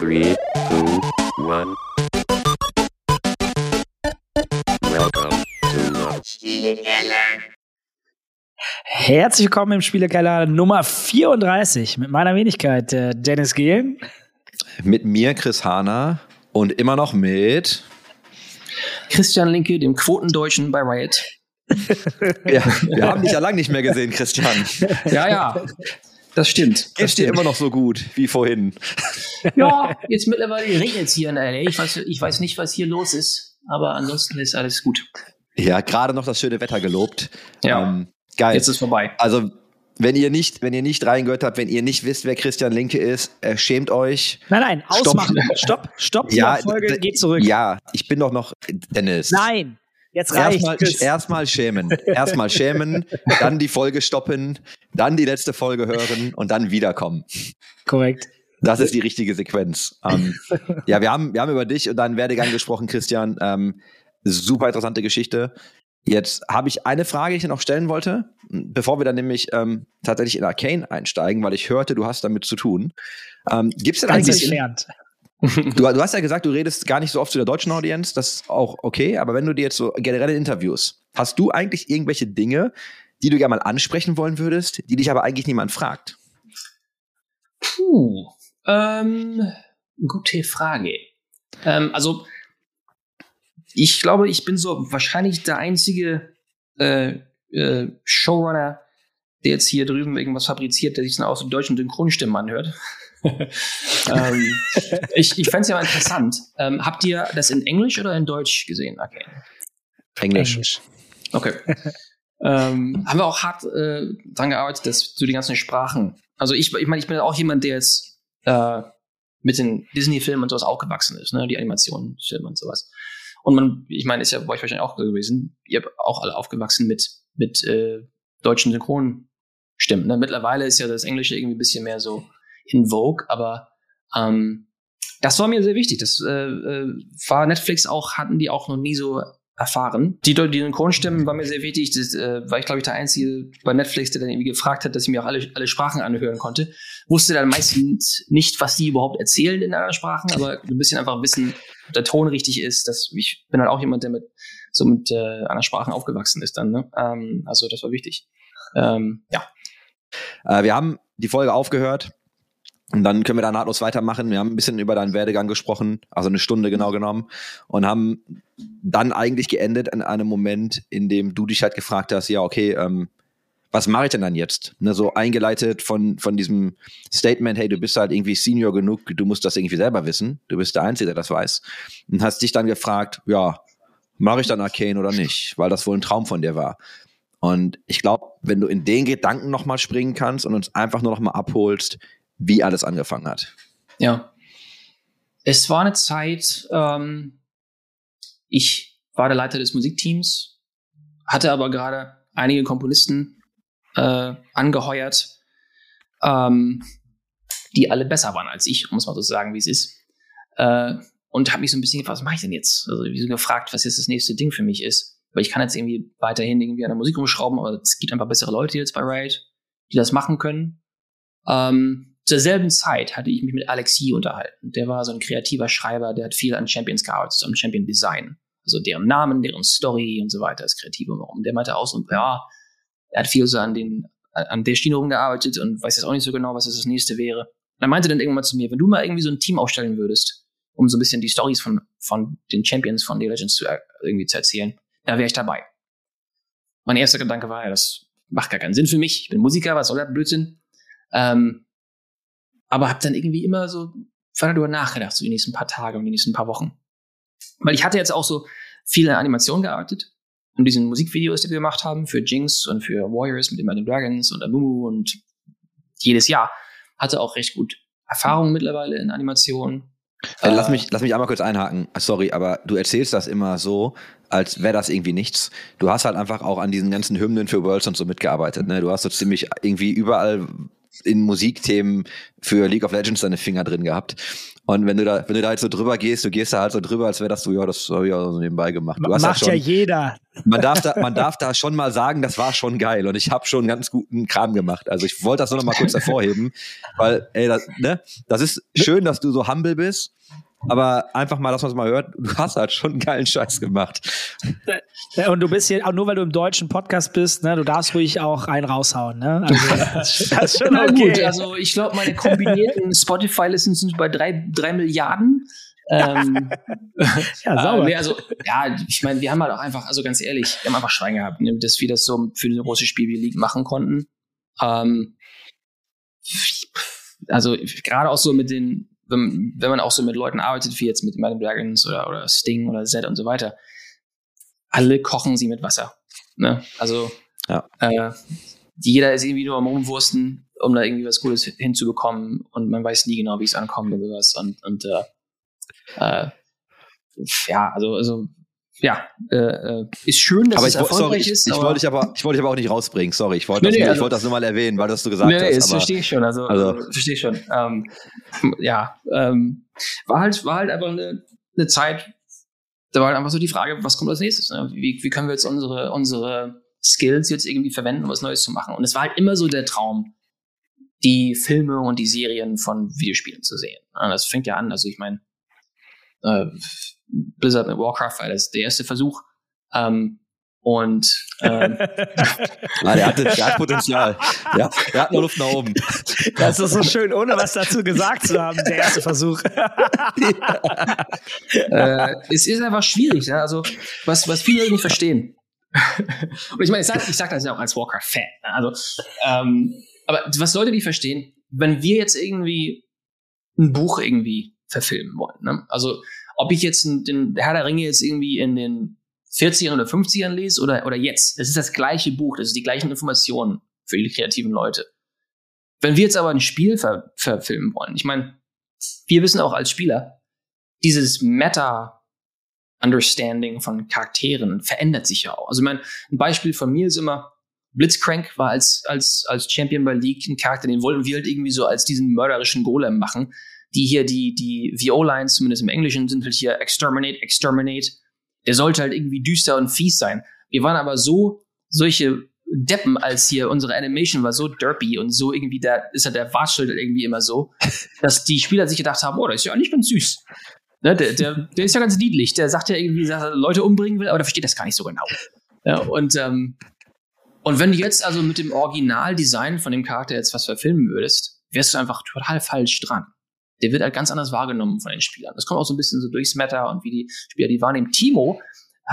Three, two, one. Welcome to the Herzlich willkommen im Spielekeller Nummer 34 mit meiner Wenigkeit, äh, Dennis Gehlen. Mit mir, Chris Hahner. Und immer noch mit. Christian Linke, dem Quotendeutschen bei Riot. Ja, wir haben dich ja lange nicht mehr gesehen, Christian. Ja, ja, das stimmt. Das Geht's dir immer noch so gut wie vorhin? Ja, jetzt mittlerweile regnet es hier in LA. Ich weiß, ich weiß nicht, was hier los ist, aber ansonsten ist alles gut. Ja, gerade noch das schöne Wetter gelobt. Ja. Ähm, geil. Jetzt ist vorbei. also, wenn ihr nicht, wenn ihr nicht reingehört habt, wenn ihr nicht wisst, wer Christian Linke ist, äh, schämt euch. Nein, nein, Stopp. ausmachen. Stopp, stopp, die Folge d- geht zurück. Ja, ich bin doch noch Dennis. Nein, jetzt reicht Erstmal es. erstmal schämen. Erstmal schämen, dann die Folge stoppen, dann die letzte Folge hören und dann wiederkommen. Korrekt. Das ist die richtige Sequenz. Ähm, ja, wir haben, wir haben über dich und deinen Werdegang gesprochen, Christian. Ähm, super interessante Geschichte. Jetzt habe ich eine Frage, die ich dir noch stellen wollte, bevor wir dann nämlich ähm, tatsächlich in Arcane einsteigen, weil ich hörte, du hast damit zu tun. Ähm, Gibt es denn Ganz eigentlich, entfernt. Du, du hast ja gesagt, du redest gar nicht so oft zu der deutschen Audienz, das ist auch okay, aber wenn du dir jetzt so generelle Interviews, hast du eigentlich irgendwelche Dinge, die du gerne mal ansprechen wollen würdest, die dich aber eigentlich niemand fragt? Puh, ähm, gute Frage. Ähm, also, ich glaube, ich bin so wahrscheinlich der einzige äh, äh, Showrunner, der jetzt hier drüben irgendwas fabriziert, der sich dann auch so deutschen Synchronstimmen anhört. ähm, ich ich fände es ja mal interessant. Ähm, habt ihr das in Englisch oder in Deutsch gesehen? Okay. Englisch. Okay. ähm, haben wir auch hart äh, dran gearbeitet, dass so die ganzen Sprachen. Also ich, ich meine, ich bin auch jemand, der jetzt äh, mit den Disney-Filmen und sowas aufgewachsen ist, ne, die Animationsfilme und sowas. Und man, ich meine, ist ja bei euch wahrscheinlich auch gewesen. Ihr habt auch alle aufgewachsen mit mit äh, deutschen Synchronstimmen. Ne? Mittlerweile ist ja das Englische irgendwie ein bisschen mehr so in Vogue, aber ähm, das war mir sehr wichtig. Das äh, äh, war Netflix auch, hatten die auch noch nie so erfahren. Die, die Synchronstimmen war mir sehr wichtig. Das äh, war ich, glaube ich, der Einzige bei Netflix, der dann irgendwie gefragt hat, dass ich mir auch alle, alle Sprachen anhören konnte. Wusste dann meistens nicht, was die überhaupt erzählen in anderen Sprachen, aber ein bisschen einfach wissen, ob der Ton richtig ist. Dass ich bin halt auch jemand, der mit so mit äh, anderen Sprachen aufgewachsen ist dann. Ne? Ähm, also das war wichtig. Ähm, ja. Äh, wir haben die Folge aufgehört und dann können wir da nahtlos weitermachen. Wir haben ein bisschen über deinen Werdegang gesprochen, also eine Stunde genau genommen und haben dann eigentlich geendet an einem Moment, in dem du dich halt gefragt hast, ja, okay, ähm, was mache ich denn dann jetzt? Ne, so eingeleitet von, von diesem Statement, hey, du bist halt irgendwie Senior genug, du musst das irgendwie selber wissen, du bist der Einzige, der das weiß. Und hast dich dann gefragt, ja, mache ich dann Arcane oder nicht? Weil das wohl ein Traum von dir war. Und ich glaube, wenn du in den Gedanken nochmal springen kannst und uns einfach nur nochmal abholst, wie alles angefangen hat. Ja. Es war eine Zeit, ähm, ich war der Leiter des Musikteams, hatte aber gerade einige Komponisten äh, angeheuert, ähm, die alle besser waren als ich, es mal so sagen, wie es ist. Äh, und habe mich so ein bisschen gefragt, was mache ich denn jetzt? Also wie so gefragt, was jetzt das nächste Ding für mich ist. Weil ich kann jetzt irgendwie weiterhin irgendwie an der Musik rumschrauben, aber es gibt einfach bessere Leute jetzt bei Riot, die das machen können. Ähm, zur selben Zeit hatte ich mich mit Alexi unterhalten. Der war so ein kreativer Schreiber, der hat viel an Champions gearbeitet, am Champion Design. Also deren Namen, deren Story und so weiter, das Kreative warum. Der meinte auch so, ja, er hat viel so an den, an der Schiene rumgearbeitet und weiß jetzt auch nicht so genau, was das nächste wäre. Und er meinte dann irgendwann zu mir, wenn du mal irgendwie so ein Team aufstellen würdest, um so ein bisschen die Stories von, von den Champions von of Legends zu, äh, irgendwie zu erzählen, da wäre ich dabei. Mein erster Gedanke war, ja, das macht gar keinen Sinn für mich. Ich bin Musiker, was soll der Blödsinn? Ähm, aber habe dann irgendwie immer so weiter darüber nachgedacht, so die nächsten paar Tage und die nächsten paar Wochen. Weil ich hatte jetzt auch so viele Animationen gearbeitet und diesen Musikvideos, die wir gemacht haben für Jinx und für Warriors mit Imagine Dragons und Amumu und jedes Jahr hatte auch recht gut Erfahrung mittlerweile in Animationen. Äh, lass, mich, lass mich einmal kurz einhaken. Sorry, aber du erzählst das immer so, als wäre das irgendwie nichts. Du hast halt einfach auch an diesen ganzen Hymnen für Worlds und so mitgearbeitet. Ne? Du hast so ziemlich irgendwie überall in Musikthemen für League of Legends deine Finger drin gehabt. Und wenn du da, wenn du da halt so drüber gehst, du gehst da halt so drüber, als wäre das so, ja, das habe ich auch so nebenbei gemacht. Du hast Macht ja ja schon, jeder. man darf da, man darf da schon mal sagen, das war schon geil und ich habe schon ganz guten Kram gemacht. Also ich wollte das nur noch mal kurz hervorheben, weil, ey, das, ne, das ist schön, dass du so humble bist, aber einfach mal, dass man es mal hört, du hast halt schon einen geilen Scheiß gemacht. Ja, Und du bist hier, auch nur weil du im deutschen Podcast bist, ne, du darfst ruhig auch einen raushauen, ne? Also, das ist- das ist schon okay. gut, also ich glaube, meine kombinierten Spotify-Listens sind bei drei, drei Milliarden. Ähm, ja, äh, sauber. nee, also, ja, ich meine, wir haben halt auch einfach, also ganz ehrlich, wir haben einfach Schwein gehabt, ne, dass wir das so für eine große Spiel wie League machen konnten. Ähm, also gerade auch so mit den, wenn, wenn man auch so mit Leuten arbeitet, wie jetzt mit Madame Dragons oder, oder Sting oder Zed und so weiter, alle kochen sie mit Wasser. Ne? Also Ja. äh, jeder ist irgendwie nur am Rumwursten, um da irgendwie was Gutes hinzubekommen und man weiß nie genau, wie es ankommt und sowas. Und, und äh, äh, ja, also, also ja, äh, äh, ist schön, dass aber es ich, sorry, erfolgreich ich, ist. ich aber- wollte dich aber, ich wollte dich aber auch nicht rausbringen. Sorry, ich wollte Nee, das, nee, nur- ich also- wollte das nur mal erwähnen, weil du das du gesagt nee, nee, hast. das aber, verstehe ich schon. Also, Also- verstehe ich schon. Ähm, ja, ähm, war halt, war halt einfach eine, eine Zeit, da war halt einfach so die Frage, was kommt als nächstes? Ne? Wie, wie können wir jetzt unsere, unsere Skills jetzt irgendwie verwenden, um was Neues zu machen? Und es war halt immer so der Traum, die Filme und die Serien von Videospielen zu sehen. Ja, das fängt ja an, also ich meine, äh, Blizzard mit Warcraft war das der erste Versuch. Ähm, und ähm, Ah, der, hatte, der hat Potenzial. Ja, der hat nur Luft nach oben. Das ist so schön, ohne was dazu gesagt zu haben, der erste Versuch. äh, es ist einfach schwierig, ne? also was, was viele nicht verstehen. Und ich meine, ich sage ich sag das ja auch als Warcraft-Fan. Ne? Also, ähm, aber was Leute nicht verstehen, wenn wir jetzt irgendwie ein Buch irgendwie verfilmen wollen, ne? also ob ich jetzt den- Herr der Ringe jetzt irgendwie in den 40ern oder 50ern lese oder, oder jetzt, das ist das gleiche Buch, das ist die gleichen Informationen für die kreativen Leute. Wenn wir jetzt aber ein Spiel ver verfilmen wollen, ich meine, wir wissen auch als Spieler, dieses Meta-Understanding von Charakteren verändert sich ja auch. Also, ich meine, ein Beispiel von mir ist immer, Blitzcrank war als, als, als Champion bei League ein Charakter, den wollten wir halt irgendwie so als diesen mörderischen Golem machen. Die hier, die, die VO-Lines, zumindest im Englischen, sind halt hier Exterminate, Exterminate. Der sollte halt irgendwie düster und fies sein. Wir waren aber so, solche Deppen, als hier unsere Animation war so derpy und so irgendwie, da ist ja der Watschschild irgendwie immer so, dass die Spieler sich gedacht haben, oh, der ist ja eigentlich ganz süß. Ne, der, der, der ist ja ganz niedlich. Der sagt ja irgendwie, dass er Leute umbringen will, aber der versteht das gar nicht so genau. Ja, und, ähm, und wenn du jetzt also mit dem Originaldesign von dem Charakter jetzt was verfilmen würdest, wärst du einfach total falsch dran. Der wird halt ganz anders wahrgenommen von den Spielern. Das kommt auch so ein bisschen so durchs Meta und wie die Spieler die wahrnehmen. Timo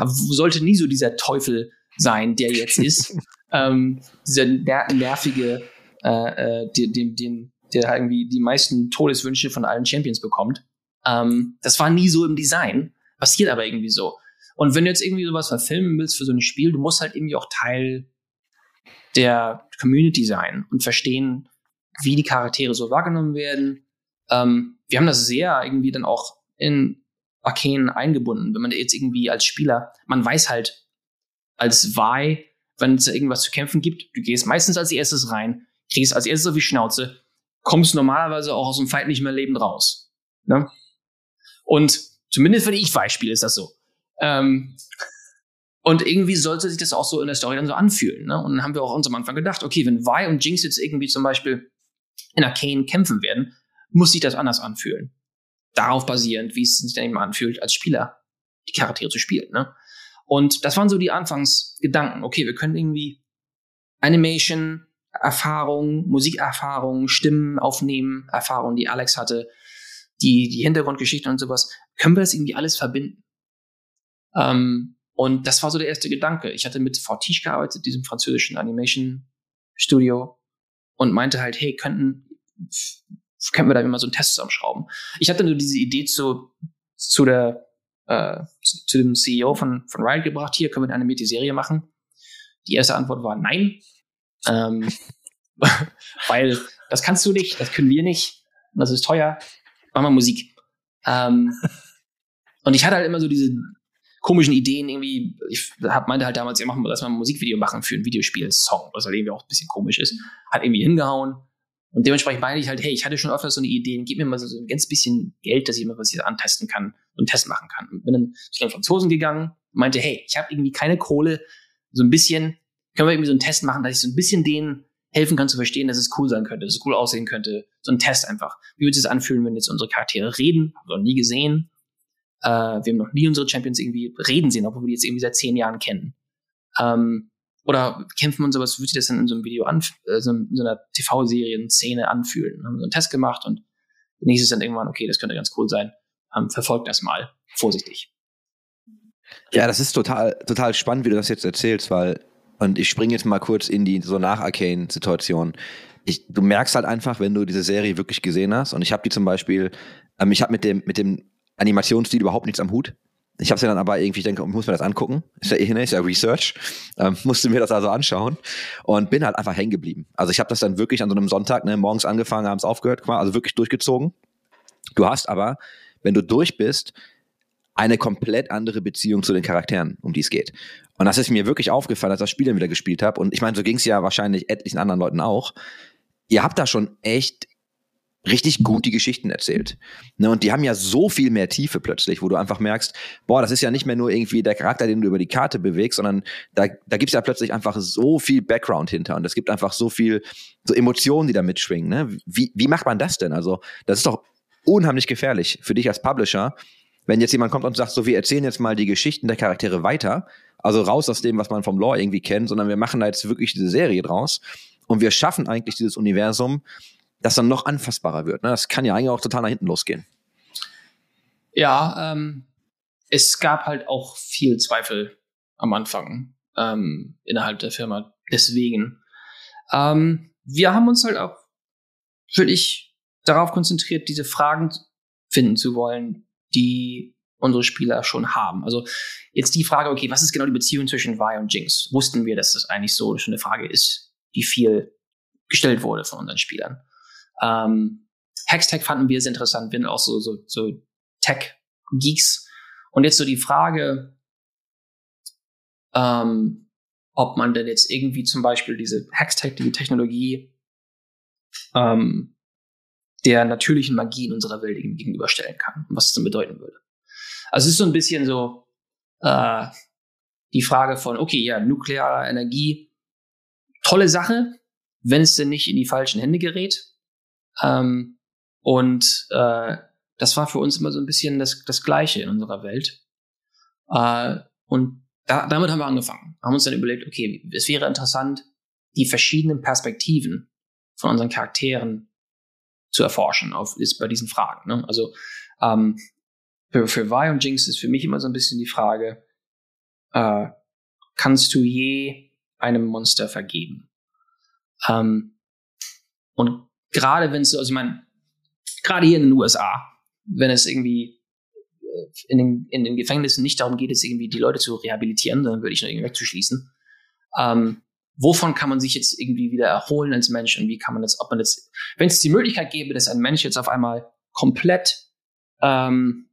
sollte nie so dieser Teufel sein, der jetzt ist. ähm, dieser ner nervige, äh, äh, den, den, der halt irgendwie die meisten Todeswünsche von allen Champions bekommt. Ähm, das war nie so im Design, passiert aber irgendwie so. Und wenn du jetzt irgendwie sowas verfilmen willst für so ein Spiel, du musst halt irgendwie auch Teil der Community sein und verstehen, wie die Charaktere so wahrgenommen werden. Ähm, wir haben das sehr irgendwie dann auch in Arcane eingebunden, wenn man jetzt irgendwie als Spieler, man weiß halt als Vi, wenn es irgendwas zu kämpfen gibt, du gehst meistens als erstes rein, kriegst als erstes auf die Schnauze, kommst normalerweise auch aus dem Fight nicht mehr lebend raus. Ne? Und zumindest wenn ich Vi spiele, ist das so. Ähm, und irgendwie sollte sich das auch so in der Story dann so anfühlen. Ne? Und dann haben wir auch uns am Anfang gedacht, okay, wenn Vi und Jinx jetzt irgendwie zum Beispiel in Arcane kämpfen werden, muss sich das anders anfühlen. Darauf basierend, wie es sich dann eben anfühlt, als Spieler die Charaktere zu spielen. Ne? Und das waren so die Anfangsgedanken. Okay, wir können irgendwie Animation, Erfahrung, Musikerfahrung, Stimmen aufnehmen, Erfahrung, die Alex hatte, die, die Hintergrundgeschichte und sowas. Können wir das irgendwie alles verbinden? Ähm, und das war so der erste Gedanke. Ich hatte mit Fortiche gearbeitet, diesem französischen Animation-Studio, und meinte halt, hey, könnten, könnten wir da immer so einen Test zusammenschrauben. Ich hatte nur diese Idee zu, zu der, äh, zu, zu dem CEO von, von Riot gebracht, hier können wir eine animierte Serie machen. Die erste Antwort war nein. Ähm, weil das kannst du nicht, das können wir nicht, das ist teuer. Mach mal Musik. Ähm, und ich hatte halt immer so diese komischen Ideen irgendwie. Ich hab, meinte halt damals, ja, machen wir, lass mal ein Musikvideo machen für ein Videospiel-Song, was halt irgendwie auch ein bisschen komisch ist. Hat irgendwie hingehauen. Und dementsprechend meine ich halt, hey, ich hatte schon öfter so eine Idee, gib mir mal so, ein ganz bisschen Geld, dass ich mal was hier antesten kann und einen Test machen kann. Und bin dann zu den Franzosen gegangen, meinte, hey, ich habe irgendwie keine Kohle, so ein bisschen, können wir irgendwie so einen Test machen, dass ich so ein bisschen denen helfen kann zu verstehen, dass es cool sein könnte, dass es cool aussehen könnte. So ein Test einfach. Wie würde es sich anfühlen, wenn jetzt unsere Charaktere reden? Haben wir noch nie gesehen. Äh, wir haben noch nie unsere Champions irgendwie reden sehen, obwohl wir die jetzt irgendwie seit zehn Jahren kennen. Ähm, oder kämpfen und sowas, würde sich das dann in so einem Video an, äh, so in so einer TV-Serien-Szene anfühlen. Haben so einen Test gemacht und nächstes dann irgendwann, okay, das könnte ganz cool sein. Ähm, verfolgt das mal. Vorsichtig. Ja, das ist total, total spannend, wie du das jetzt erzählst, weil, und ich springe jetzt mal kurz in die so nach Arcane-Situation. Du merkst halt einfach, wenn du diese Serie wirklich gesehen hast, und ich habe die zum Beispiel, ähm, ich habe mit dem, mit dem Animationsstil überhaupt nichts am Hut. Ich habe sie dann aber irgendwie, ich denke, muss mir das angucken. Ist ja, ist ja Research. Ähm, musste mir das also anschauen und bin halt einfach hängen geblieben. Also ich habe das dann wirklich an so einem Sonntag, ne, morgens angefangen, abends aufgehört, also wirklich durchgezogen. Du hast aber, wenn du durch bist, eine komplett andere Beziehung zu den Charakteren, um die es geht. Und das ist mir wirklich aufgefallen, als ich das Spiel dann wieder gespielt habe. Und ich meine, so ging es ja wahrscheinlich etlichen anderen Leuten auch. Ihr habt da schon echt richtig gut die Geschichten erzählt. Ne, und die haben ja so viel mehr Tiefe plötzlich, wo du einfach merkst, boah, das ist ja nicht mehr nur irgendwie der Charakter, den du über die Karte bewegst, sondern da, da gibt's ja plötzlich einfach so viel Background hinter und es gibt einfach so viel so Emotionen, die da mitschwingen. Ne? Wie, wie macht man das denn? Also, das ist doch unheimlich gefährlich für dich als Publisher, wenn jetzt jemand kommt und sagt, so, wir erzählen jetzt mal die Geschichten der Charaktere weiter, also raus aus dem, was man vom Lore irgendwie kennt, sondern wir machen da jetzt wirklich diese Serie draus und wir schaffen eigentlich dieses Universum, das dann noch anfassbarer wird. Ne? Das kann ja eigentlich auch total nach hinten losgehen. Ja, ähm, es gab halt auch viel Zweifel am Anfang ähm, innerhalb der Firma. Deswegen. Ähm, wir haben uns halt auch wirklich darauf konzentriert, diese Fragen finden zu wollen, die unsere Spieler schon haben. Also jetzt die Frage, okay, was ist genau die Beziehung zwischen Vi und Jinx? Wussten wir, dass das eigentlich so schon eine Frage ist, die viel gestellt wurde von unseren Spielern. Ähm, Hextech fanden wir sehr interessant, wir sind auch so, so, so Tech-Geeks. Und jetzt so die Frage, ähm, ob man denn jetzt irgendwie zum Beispiel diese Hextech, die Technologie, ähm, der natürlichen Magie in unserer Welt gegenüberstellen kann und was es dann bedeuten würde. Also es ist so ein bisschen so äh, die Frage von, okay, ja, nukleare Energie, tolle Sache, wenn es denn nicht in die falschen Hände gerät. Ähm, und äh, das war für uns immer so ein bisschen das, das Gleiche in unserer Welt. Äh, und da, damit haben wir angefangen. Haben uns dann überlegt, okay, es wäre interessant, die verschiedenen Perspektiven von unseren Charakteren zu erforschen auf, ist bei diesen Fragen. Ne? Also ähm, für, für Vi und Jinx ist für mich immer so ein bisschen die Frage, äh, kannst du je einem Monster vergeben? Ähm, und gerade wenn es, also ich meine, gerade hier in den USA, wenn es irgendwie äh, in den, in den Gefängnissen nicht darum geht, es irgendwie die Leute zu rehabilitieren, dann würde ich nur irgendwie wegzuschließen. Ähm, wovon kann man sich jetzt irgendwie wieder erholen als Mensch und wie kann man das, ob man das, wenn es die Möglichkeit gäbe, dass ein Mensch jetzt auf einmal komplett ähm,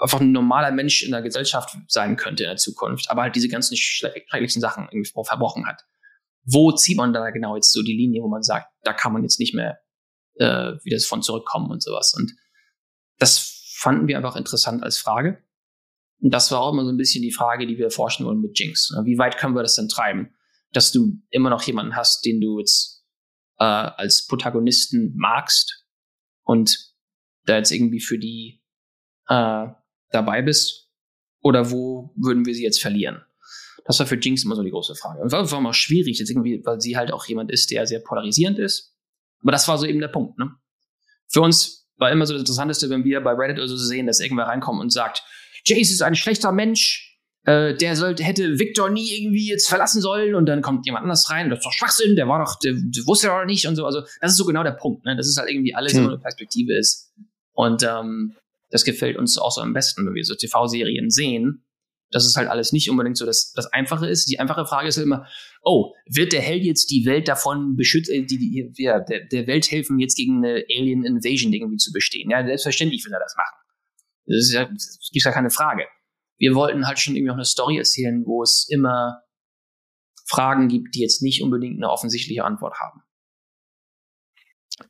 einfach ein normaler Mensch in der Gesellschaft sein könnte in der Zukunft, aber halt diese ganzen schrecklichen Sachen irgendwie verbrochen hat. Wo zieht man da genau jetzt so die Linie, wo man sagt, da kann man jetzt nicht mehr äh, wieder von zurückkommen und sowas. Und das fanden wir einfach interessant als Frage. Und das war auch immer so ein bisschen die Frage, die wir erforschen wollen mit Jinx. Wie weit können wir das denn treiben? dass du immer noch jemanden hast, den du jetzt äh, als Protagonisten magst und da jetzt irgendwie für die äh, dabei bist? Oder wo würden wir sie jetzt verlieren? Das war für Jinx immer so die große Frage. Und war immer schwierig, jetzt irgendwie, weil sie halt auch jemand ist, der sehr polarisierend ist. Aber das war so eben der Punkt, ne? Für uns war immer so das Interessanteste, wenn wir bei Reddit oder so sehen, dass irgendwer reinkommt und sagt, Jace ist ein schlechter Mensch, äh, der sollte, hätte Victor nie irgendwie jetzt verlassen sollen und dann kommt jemand anders rein, das ist doch Schwachsinn, der war doch, der, der wusste doch nicht und so. Also, das ist so genau der Punkt, ne? Das ist halt irgendwie alles hm. so eine Perspektive ist. Und ähm, das gefällt uns auch so am besten, wenn wir so TV-Serien sehen, dass es halt alles nicht unbedingt so das, das Einfache ist. Die einfache Frage ist halt immer, oh, wird der Held jetzt die Welt davon beschützen, äh, die, die, ja, der, der Welt helfen, jetzt gegen eine Alien Invasion irgendwie zu bestehen? Ja, selbstverständlich will er das machen. Das, ist ja, das gibt ja keine Frage wir wollten halt schon irgendwie auch eine Story erzählen, wo es immer Fragen gibt, die jetzt nicht unbedingt eine offensichtliche Antwort haben.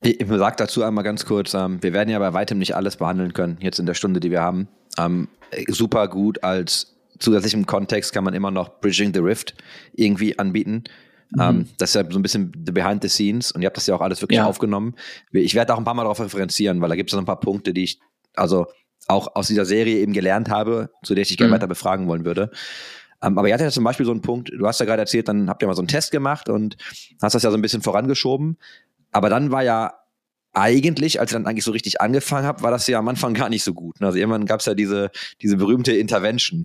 Ich, sage dazu einmal ganz kurz, ähm, wir werden ja bei weitem nicht alles behandeln können, jetzt in der Stunde, die wir haben. Ähm, super gut als zusätzlichem Kontext kann man immer noch Bridging the Rift irgendwie anbieten. Mhm. Ähm, das ist ja so ein bisschen the behind the scenes und ihr habt das ja auch alles wirklich Ja. aufgenommen. Ich werde auch ein paar Mal darauf referenzieren, weil da gibt es noch ein paar Punkte, die ich also auch aus dieser Serie eben gelernt habe, zu der ich dich gerne Mhm. weiter befragen wollen würde. Ähm, aber ihr hattet ja zum Beispiel so einen Punkt, du hast ja gerade erzählt, dann habt ihr mal so einen Test gemacht und hast das ja so ein bisschen vorangeschoben. Aber dann war ja eigentlich, als ich dann eigentlich so richtig angefangen habe, war das ja am Anfang gar nicht so gut. Also irgendwann gab es ja diese, diese berühmte Intervention.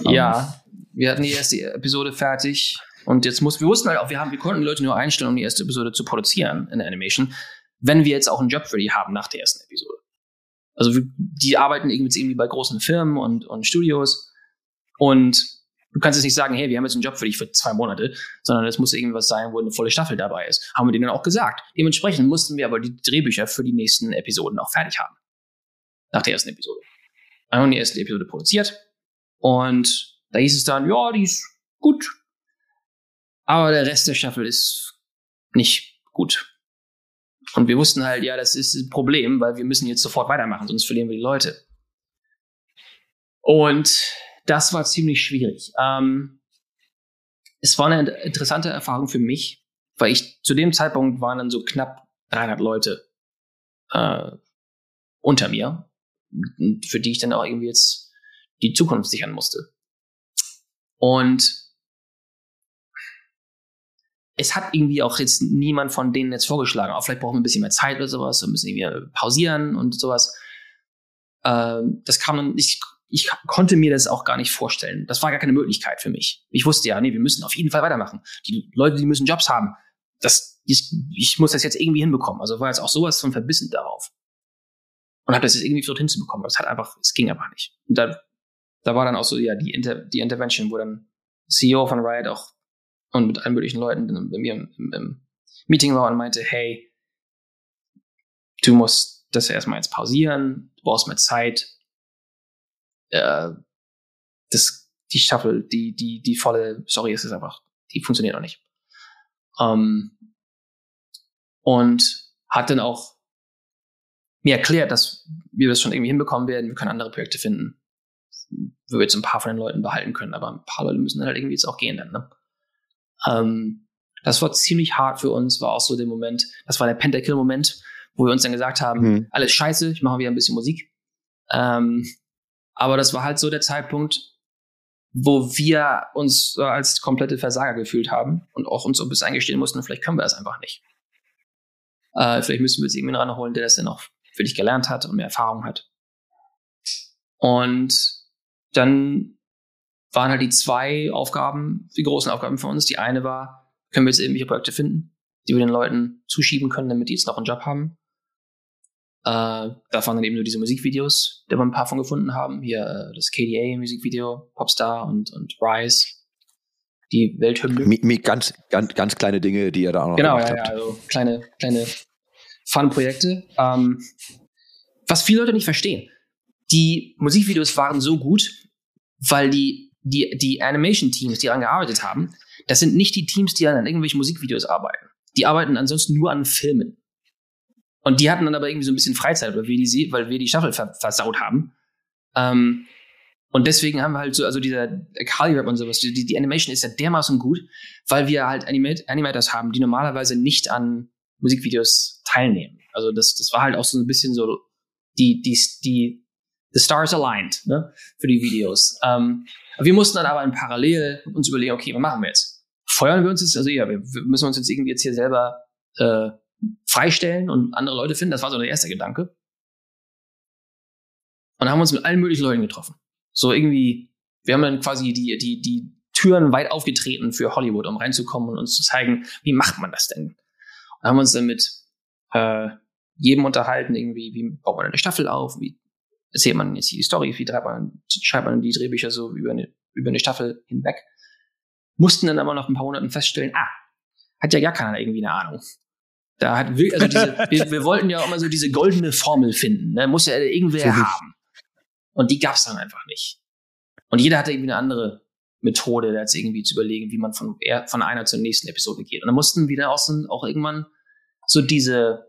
Ja, wir hatten die erste Episode fertig und jetzt muss, wir wussten halt auch, wir haben, wir konnten Leute nur einstellen, um die erste Episode zu produzieren in der Animation, wenn wir jetzt auch einen Job für die haben nach der ersten Episode. Also wir, die arbeiten irgendwie, irgendwie bei großen Firmen und, und Studios und du kannst jetzt nicht sagen, hey, wir haben jetzt einen Job für dich für zwei Monate, sondern es muss irgendwas sein, wo eine volle Staffel dabei ist. Haben wir denen dann auch gesagt. Dementsprechend mussten wir aber die Drehbücher für die nächsten Episoden auch fertig haben. Nach der ersten Episode. Dann haben wir die erste Episode produziert und da hieß es dann, ja, die ist gut. Aber der Rest der Staffel ist nicht gut. Und wir wussten halt, ja, das ist ein Problem, weil wir müssen jetzt sofort weitermachen, sonst verlieren wir die Leute. Und das war ziemlich schwierig. Ähm, es war eine interessante Erfahrung für mich, weil ich zu dem Zeitpunkt waren dann so knapp 300 Leute äh, unter mir, für die ich dann auch irgendwie jetzt die Zukunft sichern musste. Und es hat irgendwie auch jetzt niemand von denen jetzt vorgeschlagen, auch vielleicht brauchen wir ein bisschen mehr Zeit oder sowas, wir müssen irgendwie pausieren und sowas. Ähm, das kam ich, ich konnte mir das auch gar nicht vorstellen. Das war gar keine Möglichkeit für mich. Ich wusste ja, nee, wir müssen auf jeden Fall weitermachen. Die Leute, die müssen Jobs haben. Das, ich, ich muss das jetzt irgendwie hinbekommen. Also war jetzt auch sowas von verbissen darauf. Und habe das jetzt irgendwie dorthin zu bekommen. Das hat einfach, es ging einfach nicht. Und da, da war dann auch so, ja, die, Inter, die Intervention, wo dann CEO von Riot auch und mit allen möglichen Leuten bei mir im, im, im Meeting war und meinte, hey, du musst das erstmal jetzt pausieren, du brauchst mehr Zeit. Äh, das, die Staffel, die, die, die volle Story ist es einfach, die funktioniert noch nicht. Ähm, und hat dann auch mir erklärt, dass wir das schon irgendwie hinbekommen werden, wir können andere Projekte finden, wir jetzt ein paar von den Leuten behalten können, aber ein paar Leute müssen dann halt irgendwie jetzt auch gehen dann, ne? Ähm, das war ziemlich hart für uns, war auch so der Moment, das war der Pentakill-Moment, wo wir uns dann gesagt haben, Mhm. alles scheiße, ich mache wieder ein bisschen Musik. Ähm, aber das war halt so der Zeitpunkt, wo wir uns als komplette Versager gefühlt haben und auch uns so ein bisschen eingestehen mussten, vielleicht können wir das einfach nicht. Äh, vielleicht müssen wir jetzt irgendwen ranholen, der das dann auch für dich gelernt hat und mehr Erfahrung hat. Und dann waren halt die zwei Aufgaben, die großen Aufgaben für uns. Die eine war, können wir jetzt irgendwelche Projekte finden, die wir den Leuten zuschieben können, damit die jetzt noch einen Job haben. Äh, da waren dann eben so diese Musikvideos, da wir ein paar von gefunden haben. Hier äh, das KDA-Musikvideo, Popstar und, und Rise, die Welthymne. Mi, mi, ganz, ganz, ganz kleine Dinge, die ihr da auch noch Genau, gemacht ja, ja, habt. also kleine, kleine Fun-Projekte. Ähm, was viele Leute nicht verstehen. Die Musikvideos waren so gut, weil die, die, die Animation-Teams, die daran gearbeitet haben, das sind nicht die Teams, die an irgendwelchen Musikvideos arbeiten. Die arbeiten ansonsten nur an Filmen. Und die hatten dann aber irgendwie so ein bisschen Freizeit, weil wir die, weil wir die Staffel ver versaut haben. Ähm, und deswegen haben wir halt so, also dieser Kali Rap und sowas, die, die Animation ist ja dermaßen gut, weil wir halt Animat Animators haben, die normalerweise nicht an Musikvideos teilnehmen. Also das, das war halt auch so ein bisschen so die, die, die, the stars aligned, ne, für die Videos. Ähm, wir mussten dann aber in parallel uns überlegen, okay, was machen wir jetzt? Feuern wir uns jetzt, also ja, wir, wir müssen uns jetzt irgendwie jetzt hier selber äh, freistellen und andere Leute finden. Das war so der erste Gedanke. Und haben uns mit allen möglichen Leuten getroffen. So irgendwie, wir haben dann quasi die, die, die Türen weit aufgetreten für Hollywood, um reinzukommen und uns zu zeigen, wie macht man das denn? Und haben uns dann mit äh, jedem unterhalten, irgendwie, wie baut man eine Staffel auf, wie erzählt man jetzt hier die Story, wie schreibt man, schreibt man die Drehbücher so über eine, über eine Staffel hinweg. Mussten dann aber nach ein paar Monaten feststellen, ah, hat ja gar keiner irgendwie eine Ahnung. Da hat wirklich, also diese, wir, wir wollten ja auch immer so diese goldene Formel finden, ne? muss ja irgendwer haben. Und die gab's dann einfach nicht. Und jeder hatte irgendwie eine andere Methode, da jetzt irgendwie zu überlegen, wie man von, von einer zur nächsten Episode geht. Und dann mussten wir auch, so, auch irgendwann so diese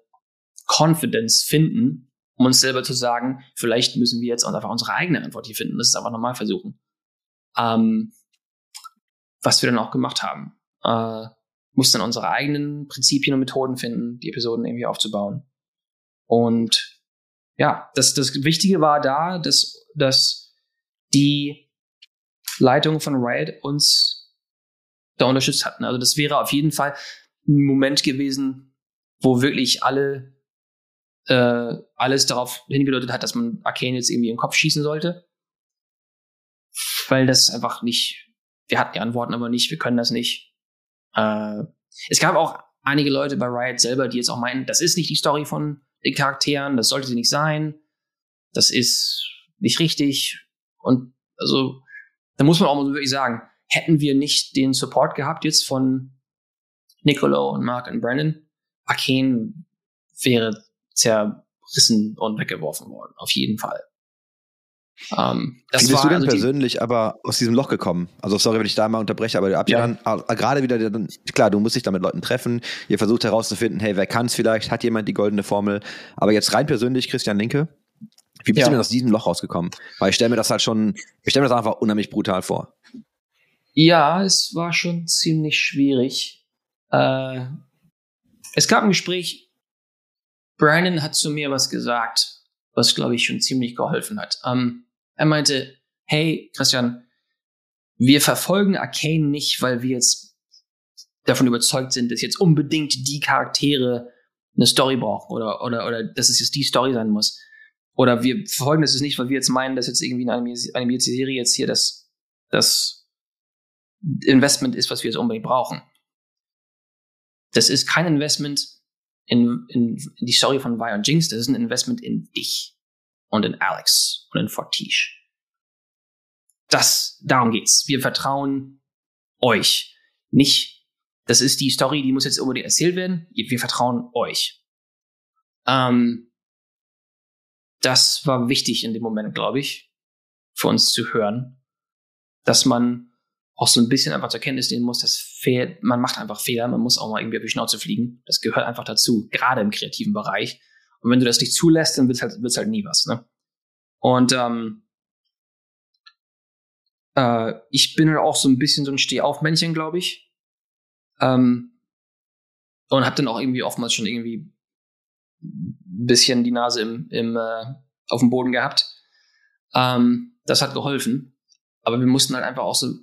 Confidence finden, um uns selber zu sagen, vielleicht müssen wir jetzt einfach unsere eigene Antwort hier finden. Das ist einfach nochmal versuchen. Ähm, was wir dann auch gemacht haben. Äh, mussten dann unsere eigenen Prinzipien und Methoden finden, die Episoden irgendwie aufzubauen. Und ja, das, das Wichtige war da, dass, dass die Leitung von Riot uns da unterstützt hatten. Also das wäre auf jeden Fall ein Moment gewesen, wo wirklich alle äh, alles darauf hingedeutet hat, dass man Arcane jetzt irgendwie in den Kopf schießen sollte. Weil das einfach nicht, wir hatten die Antworten aber nicht, wir können das nicht. Äh, es gab auch einige Leute bei Riot selber, die jetzt auch meinen, das ist nicht die Story von den Charakteren, das sollte sie nicht sein, das ist nicht richtig. Und also, da muss man auch mal so wirklich sagen, hätten wir nicht den Support gehabt jetzt von Nicolo und Mark und Brandon, Arcane wäre zerrissen und weggeworfen worden, auf jeden Fall. Ähm, Wie bist du denn also persönlich aber aus diesem Loch gekommen? Also sorry, wenn ich da mal unterbreche, aber ihr habt ja, dann äh, gerade wieder, dann, klar, du musst dich da mit Leuten treffen, ihr versucht herauszufinden, hey, wer kann es vielleicht, hat jemand die goldene Formel, aber jetzt rein persönlich, Christian Linke, wie bist ja. du denn aus diesem Loch rausgekommen? Weil ich stelle mir das halt schon, ich stelle mir das einfach unheimlich brutal vor. Ja, es war schon ziemlich schwierig. Äh, es gab ein Gespräch, Brandon hat zu mir was gesagt, was glaube ich schon ziemlich geholfen hat. Ähm, er meinte, hey Christian, wir verfolgen Arcane nicht, weil wir jetzt davon überzeugt sind, dass jetzt unbedingt die Charaktere eine Story brauchen oder, oder, oder dass es jetzt die Story sein muss. Oder wir verfolgen das jetzt nicht, weil wir jetzt meinen, dass jetzt irgendwie eine animierte Serie jetzt hier das, das Investment ist, was wir jetzt unbedingt brauchen. Das ist kein Investment in, in, in die Story von Vi und Jinx, das ist ein Investment in dich und in Alex und in Fortiche. Das, darum geht's. Wir vertrauen euch. Nicht, das ist die Story, die muss jetzt unbedingt erzählt werden. Wir vertrauen euch. Ähm, das war wichtig in dem Moment, glaube ich, für uns zu hören, dass man auch so ein bisschen einfach zur Kenntnis nehmen muss, dass Fehl man macht einfach Fehler, man muss auch mal irgendwie auf die Schnauze fliegen. Das gehört einfach dazu, gerade im kreativen Bereich. Und wenn du das nicht zulässt, dann wird's halt, wird's halt nie was. Ne? Und ähm, äh, ich bin halt auch so ein bisschen so ein Stehaufmännchen, glaube ich. Ähm, und habe dann auch irgendwie oftmals schon irgendwie ein bisschen die Nase im, im äh, auf dem Boden gehabt. Ähm, das hat geholfen. Aber wir mussten halt einfach auch so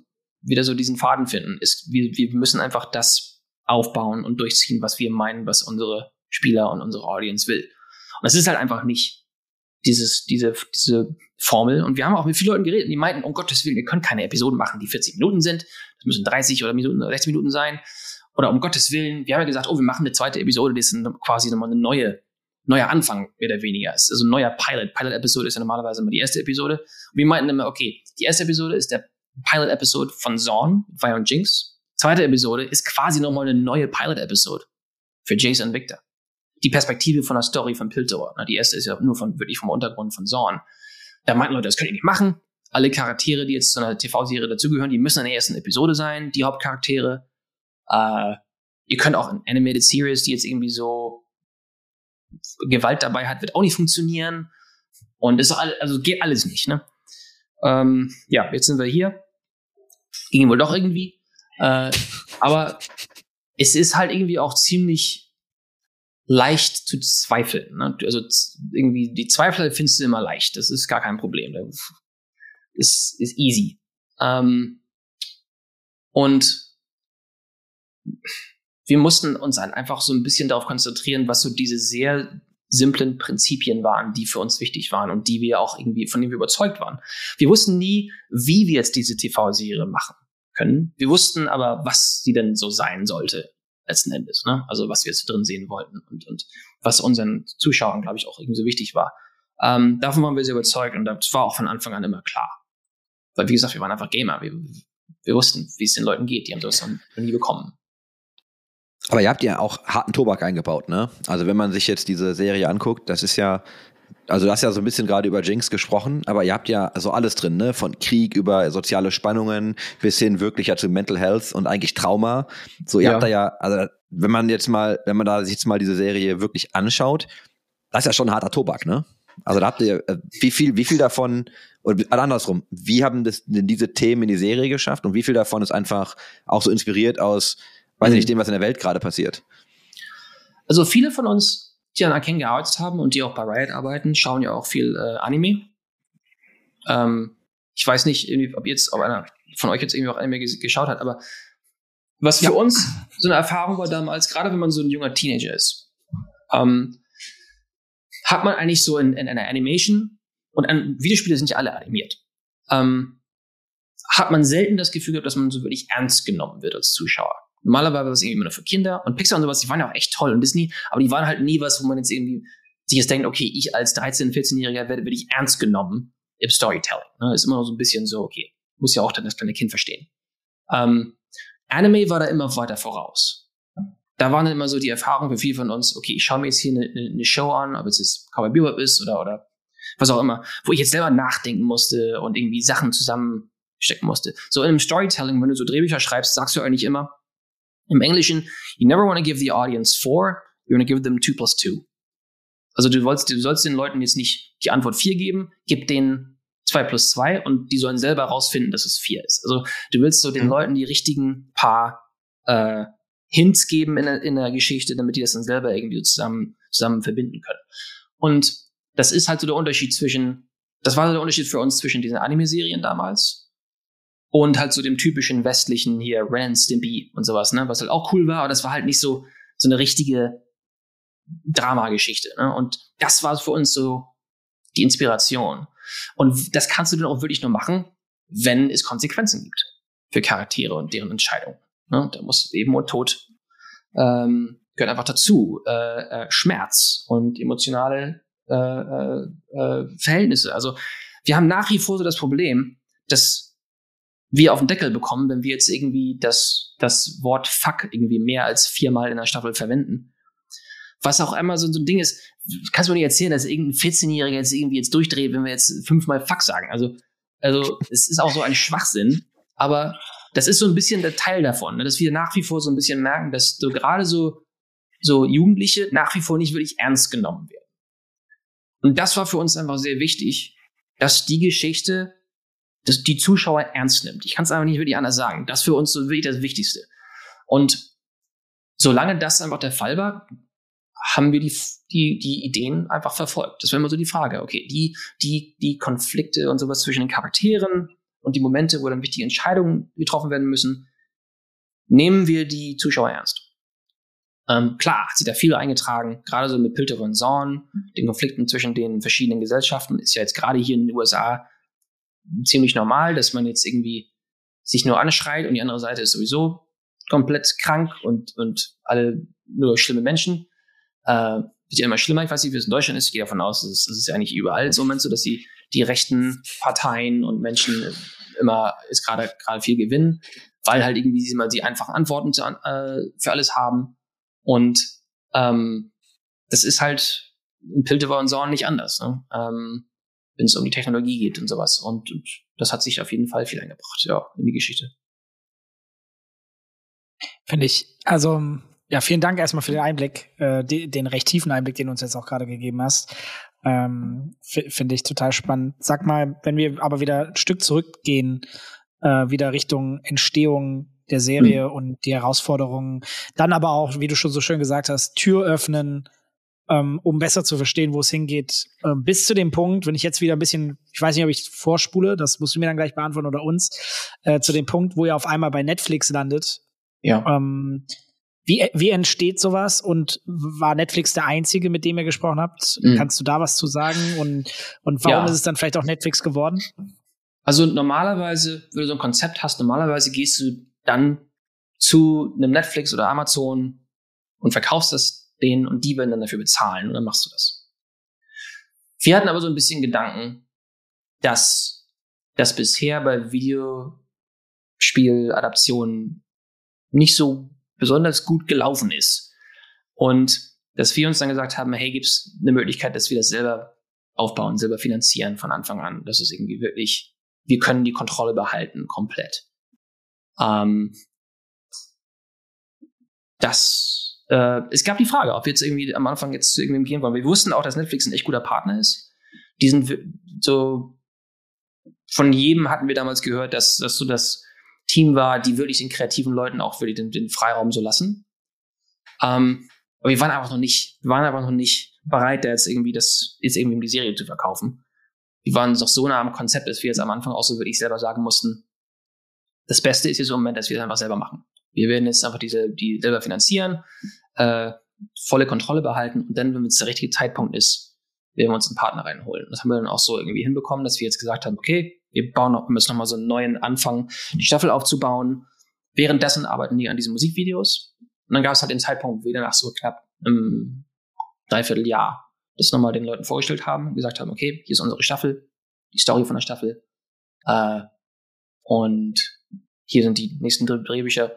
wieder so diesen Faden finden. Ist, wir, wir müssen einfach das aufbauen und durchziehen, was wir meinen, was unsere Spieler und unsere Audience will. Und das ist halt einfach nicht dieses, diese, diese Formel. Und wir haben auch mit vielen Leuten geredet, die meinten, um Gottes Willen, wir können keine Episoden machen, die 40 Minuten sind. Das müssen 30 oder Minuten, 60 Minuten sein. Oder um Gottes Willen, wir haben ja gesagt, oh, wir machen eine zweite Episode, die ist quasi nochmal eine neue, neuer Anfang, mehr oder weniger. also ein neuer Pilot. Pilot-Episode ist ja normalerweise immer die erste Episode. Und wir meinten immer, okay, die erste Episode ist der Pilot-Episode von Zorn, Vi und Jinx. Zweite Episode ist quasi nochmal eine neue Pilot-Episode für Jason und Victor. Die Perspektive von der Story von Piltover. Die erste ist ja nur von, wirklich vom Untergrund von Zorn. Da meinten Leute, das könnt ihr nicht machen. Alle Charaktere, die jetzt zu einer TV-Serie dazugehören, die müssen in der ersten Episode sein, die Hauptcharaktere. Äh, ihr könnt auch in Animated Series, die jetzt irgendwie so Gewalt dabei hat, wird auch nicht funktionieren. Und all, also geht alles nicht, ne? Ähm, ja, jetzt sind wir hier. Ging wohl doch irgendwie. Äh, aber es ist halt irgendwie auch ziemlich leicht zu zweifeln. Ne? Also irgendwie die Zweifel findest du immer leicht. Das ist gar kein Problem. Das ist, ist easy. Ähm, und wir mussten uns halt einfach so ein bisschen darauf konzentrieren, was so diese sehr simplen Prinzipien waren, die für uns wichtig waren und die wir auch irgendwie, von denen wir überzeugt waren. Wir wussten nie, wie wir jetzt diese TV-Serie machen können. Wir wussten aber, was sie denn so sein sollte, letzten Endes, ne? Also, was wir jetzt drin sehen wollten und, und was unseren Zuschauern, glaube ich, auch irgendwie so wichtig war. Ähm, davon waren wir sehr überzeugt und das war auch von Anfang an immer klar. Weil, wie gesagt, wir waren einfach Gamer. Wir, wir wussten, wie es den Leuten geht. Die haben das noch nie bekommen. Aber ihr habt ja auch harten Tobak eingebaut, ne? Also wenn man sich jetzt diese Serie anguckt, das ist ja, also du hast ja so ein bisschen gerade über Jinx gesprochen, aber ihr habt ja so alles drin, ne? Von Krieg über soziale Spannungen bis hin wirklich ja zu Mental Health und eigentlich Trauma. So, ihr ja. habt da ja, also wenn man jetzt mal, wenn man da sich jetzt mal diese Serie wirklich anschaut, Das ist ja schon ein harter Tobak, ne? Also da habt ihr, äh, wie viel, wie viel davon, oder andersrum, wie haben das denn diese Themen in die Serie geschafft und wie viel davon ist einfach auch so inspiriert aus, weiß ich Mhm. nicht, dem, was in der Welt gerade passiert? Also viele von uns, die an Arcane gearbeitet haben und die auch bei Riot arbeiten, schauen ja auch viel äh, Anime. Ähm, ich weiß nicht, ob jetzt, ob einer von euch jetzt irgendwie auch Anime ges- geschaut hat, aber was für uns so eine Erfahrung war damals, gerade wenn man so ein junger Teenager ist, ähm, hat man eigentlich so in, in einer Animation und an Videospiele sind ja alle animiert. Ähm, hat man selten das Gefühl gehabt, dass man so wirklich ernst genommen wird als Zuschauer. Normalerweise war es irgendwie immer nur für Kinder und Pixar und sowas, die waren ja auch echt toll und Disney, aber die waren halt nie was, wo man jetzt irgendwie sich jetzt denkt, okay, ich als 13-, 14-Jähriger werde wirklich ernst genommen im Storytelling. Ne? Ist immer so ein bisschen so, okay, muss ja auch dann das kleine Kind verstehen. Ähm, Anime war da immer weiter voraus. Da waren dann immer so die Erfahrungen für viele von uns, okay, ich schaue mir jetzt hier eine, eine, eine Show an, ob es jetzt Cowboy Bebop ist oder, oder was auch immer, wo ich jetzt selber nachdenken musste und irgendwie Sachen zusammenstecken musste. So in einem Storytelling, wenn du so Drehbücher schreibst, sagst du eigentlich immer im Englischen, you never want to give the audience four, you want to give them two plus two. Also du, wolltest, du sollst den Leuten jetzt nicht die Antwort vier geben, gib denen zwei plus zwei und die sollen selber rausfinden, dass es vier ist. Also du willst so den Mhm. Leuten die richtigen paar äh, Hints geben in der, in der Geschichte, damit die das dann selber irgendwie zusammen, zusammen verbinden können. Und das ist halt so der Unterschied zwischen, das war so der Unterschied für uns zwischen diesen Anime-Serien damals und halt so dem typischen westlichen hier Ren Stimpy und sowas, ne, was halt auch cool war, aber das war halt nicht so, so eine richtige Dramageschichte, ne, und das war für uns so die Inspiration. Und das kannst du dann auch wirklich nur machen, wenn es Konsequenzen gibt für Charaktere und deren Entscheidungen. Ne? Da muss Leben und Tod ähm, gehört einfach dazu. Äh, äh, Schmerz und emotionale äh, äh, äh, Verhältnisse. Also wir haben nach wie vor so das Problem, dass wir auf den Deckel bekommen, wenn wir jetzt irgendwie das, das Wort Fuck irgendwie mehr als viermal in der Staffel verwenden. Was auch immer so, so ein Ding ist, kannst du mir nicht erzählen, dass irgendein 14-Jähriger jetzt irgendwie jetzt durchdreht, wenn wir jetzt fünfmal Fuck sagen. Also, also es ist auch so ein Schwachsinn, aber das ist so ein bisschen der Teil davon, ne? dass wir nach wie vor so ein bisschen merken, dass so gerade so, so Jugendliche nach wie vor nicht wirklich ernst genommen werden. Und das war für uns einfach sehr wichtig, dass die Geschichte dass die Zuschauer ernst nimmt. Ich kann es einfach nicht wirklich anders sagen. Das für uns so wirklich das Wichtigste. Und solange das einfach der Fall war, haben wir die, die, die Ideen einfach verfolgt. Das war immer so die Frage, okay, die, die, die Konflikte und sowas zwischen den Charakteren und die Momente, wo dann wichtige Entscheidungen getroffen werden müssen, nehmen wir die Zuschauer ernst. Ähm, klar, hat sich da viel eingetragen, gerade so mit Pilter von Zorn, den Konflikten zwischen den verschiedenen Gesellschaften, ist ja jetzt gerade hier in den USA ziemlich normal, dass man jetzt irgendwie sich nur anschreit und die andere Seite ist sowieso komplett krank und, und alle nur schlimme Menschen. Äh, wird ja immer schlimmer, ich weiß nicht, wie es in Deutschland ist, ich gehe davon aus, es ist, ist ja nicht überall so, so, dass die, die rechten Parteien und Menschen immer jetzt gerade gerade viel gewinnen, weil halt irgendwie sie mal die einfachen Antworten zu, äh, für alles haben. Und ähm, das ist halt in Piltover und Zorn nicht anders. Ne? Ähm, wenn es um die Technologie geht und sowas. Und, und, das hat sich auf jeden Fall viel eingebracht, ja, in die Geschichte. Finde ich, also, ja, vielen Dank erstmal für den Einblick, äh, den, den recht tiefen Einblick, den du uns jetzt auch gerade gegeben hast. Ähm, Finde ich total spannend. Sag mal, wenn wir aber wieder ein Stück zurückgehen, äh, wieder Richtung Entstehung der Serie mhm. und die Herausforderungen, dann aber auch, wie du schon so schön gesagt hast, Tür öffnen, ähm, um besser zu verstehen, wo es hingeht, äh, bis zu dem Punkt, wenn ich jetzt wieder ein bisschen, ich weiß nicht, ob ich vorspule, das musst du mir dann gleich beantworten oder uns, äh, zu dem Punkt, wo ihr auf einmal bei Netflix landet. Ja. Ähm, wie, wie entsteht sowas und war Netflix der einzige, mit dem ihr gesprochen habt? Mhm. Kannst du da was zu sagen und, und warum ja. ist es dann vielleicht auch Netflix geworden? Also normalerweise, wenn du so ein Konzept hast, normalerweise gehst du dann zu einem Netflix oder Amazon und verkaufst das denen und die werden dann dafür bezahlen und dann machst du das. Wir hatten aber so ein bisschen Gedanken, dass das bisher bei Videospieladaptionen nicht so besonders gut gelaufen ist. Und dass wir uns dann gesagt haben, hey, gibt's eine Möglichkeit, dass wir das selber aufbauen, selber finanzieren von Anfang an. Das ist irgendwie wirklich, wir können die Kontrolle behalten, komplett. Ähm, das äh, es gab die Frage, ob wir jetzt irgendwie am Anfang jetzt zu irgendwem gehen wollen. Wir wussten auch, dass Netflix ein echt guter Partner ist. Die sind so, von jedem hatten wir damals gehört, dass, dass so das Team war, die wirklich den kreativen Leuten auch wirklich den, den Freiraum so lassen. Ähm, aber wir waren einfach noch nicht, wir waren einfach noch nicht bereit, da jetzt irgendwie das, jetzt irgendwie die Serie zu verkaufen. Wir waren doch so nah am Konzept, dass wir jetzt am Anfang auch so wirklich selber sagen mussten, das Beste ist jetzt im Moment, dass wir es einfach selber machen. Wir werden jetzt einfach diese, die selber finanzieren, äh, volle Kontrolle behalten und dann, wenn es der richtige Zeitpunkt ist, werden wir uns einen Partner reinholen. Das haben wir dann auch so irgendwie hinbekommen, dass wir jetzt gesagt haben, okay, wir bauen noch, müssen nochmal so einen neuen Anfang, die Staffel aufzubauen. Währenddessen arbeiten die an diesen Musikvideos. Und dann gab es halt den Zeitpunkt, wo wir nach so knapp einem Dreivierteljahr das nochmal den Leuten vorgestellt haben gesagt haben, okay, hier ist unsere Staffel, die Story von der Staffel. Äh, und hier sind die nächsten Drehbücher,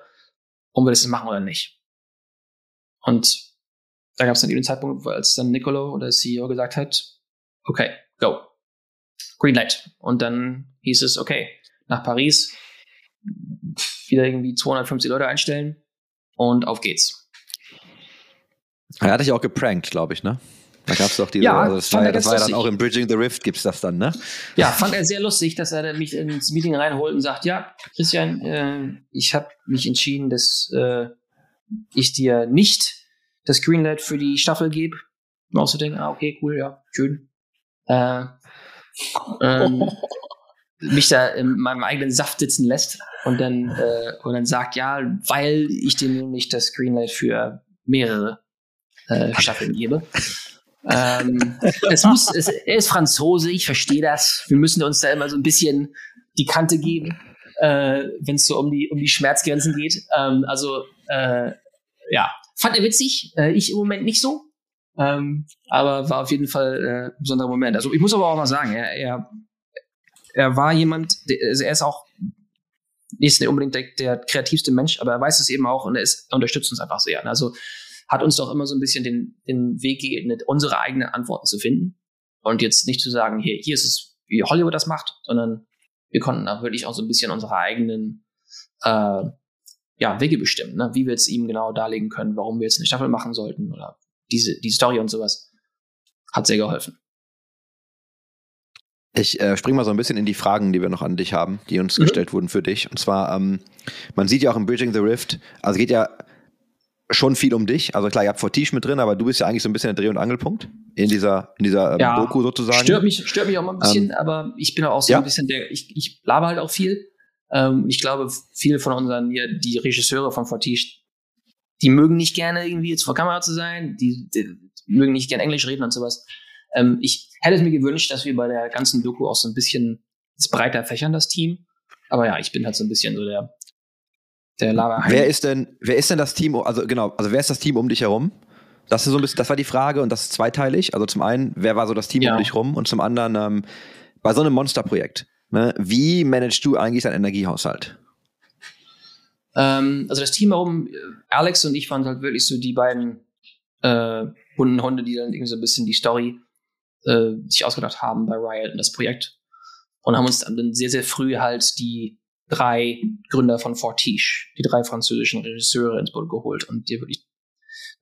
wollen wir das machen oder nicht? Und da gab es dann eben den Zeitpunkt, als dann Nicolo oder CEO gesagt hat, okay, go. Greenlight. Und dann hieß es, okay, nach Paris, wieder irgendwie 250 Leute einstellen und auf geht's. Er hatte ich auch geprankt, glaube ich, ne? Da gab es doch diese, Ja, also das war, ja, das war ja dann auch im Bridging the Rift gibt's das dann, ne? Ja, fand er sehr lustig, dass er mich ins Meeting reinholt und sagt, ja, Christian, äh, ich habe mich entschieden, dass äh, ich dir nicht das Greenlight für die Staffel gebe. Und auch so denken, ah, okay, cool, ja, schön. Äh, ähm, mich da in meinem eigenen Saft sitzen lässt und dann, äh, und dann sagt, ja, weil ich dir nämlich das Greenlight für mehrere äh, Staffeln gebe. Ähm, es muss, es, er ist Franzose, ich verstehe das. Wir müssen uns da immer so ein bisschen die Kante geben, äh, wenn es so um die, um die Schmerzgrenzen geht. Ähm, also, äh, ja, fand er witzig. Äh, ich im Moment nicht so. Ähm, aber war auf jeden Fall äh, ein besonderer Moment. Also, ich muss aber auch mal sagen, er, er, er war jemand, der, also er ist auch nicht unbedingt der, der kreativste Mensch, aber er weiß es eben auch und er, ist, er unterstützt uns einfach sehr. Also, hat uns doch immer so ein bisschen den, den Weg geebnet, unsere eigenen Antworten zu finden. Und jetzt nicht zu sagen, hier, hier ist es, wie Hollywood das macht, sondern wir konnten auch wirklich auch so ein bisschen unsere eigenen äh, ja, Wege bestimmen, ne? wie wir jetzt ihm genau darlegen können, warum wir jetzt eine Staffel machen sollten oder diese, die Story und sowas. Hat sehr geholfen. Ich äh, springe mal so ein bisschen in die Fragen, die wir noch an dich haben, die uns Mhm. gestellt wurden für dich. Und zwar, ähm, man sieht ja auch im Bridging the Rift, also geht ja schon viel um dich. Also klar, ihr habt Fortiche mit drin, aber du bist ja eigentlich so ein bisschen der Dreh- und Angelpunkt in dieser, in dieser ähm, Ja, Doku sozusagen. Stört mich, stört mich auch mal ein bisschen, aber ich bin auch so ja? ein bisschen der, ich, ich laber halt auch viel. Ähm, ich glaube, viele von unseren, hier, die Regisseure von Fortiche, die mögen nicht gerne irgendwie jetzt vor Kamera zu sein, die, die, mögen nicht gerne Englisch reden und sowas. Ähm, ich hätte es mir gewünscht, dass wir bei der ganzen Doku auch so ein bisschen breiter fächern, das Team. Aber ja, ich bin halt so ein bisschen so der, der Laber. Wer ist denn, wer ist denn das Team, also genau, also wer ist das Team um dich herum? Das ist so ein bisschen, das war die Frage und das ist zweiteilig. Also zum einen, wer war so das Team Ja. um dich rum und zum anderen, ähm, bei so einem Monsterprojekt, ne, wie managst du eigentlich deinen Energiehaushalt? Ähm, also das Team herum, äh, Alex und ich waren halt wirklich so die beiden äh, bunten Hunde, die dann irgendwie so ein bisschen die Story äh, sich ausgedacht haben bei Riot und das Projekt. Und haben uns dann sehr, sehr früh halt die drei Gründer von Fortiche, die drei französischen Regisseure ins Boot geholt und die wirklich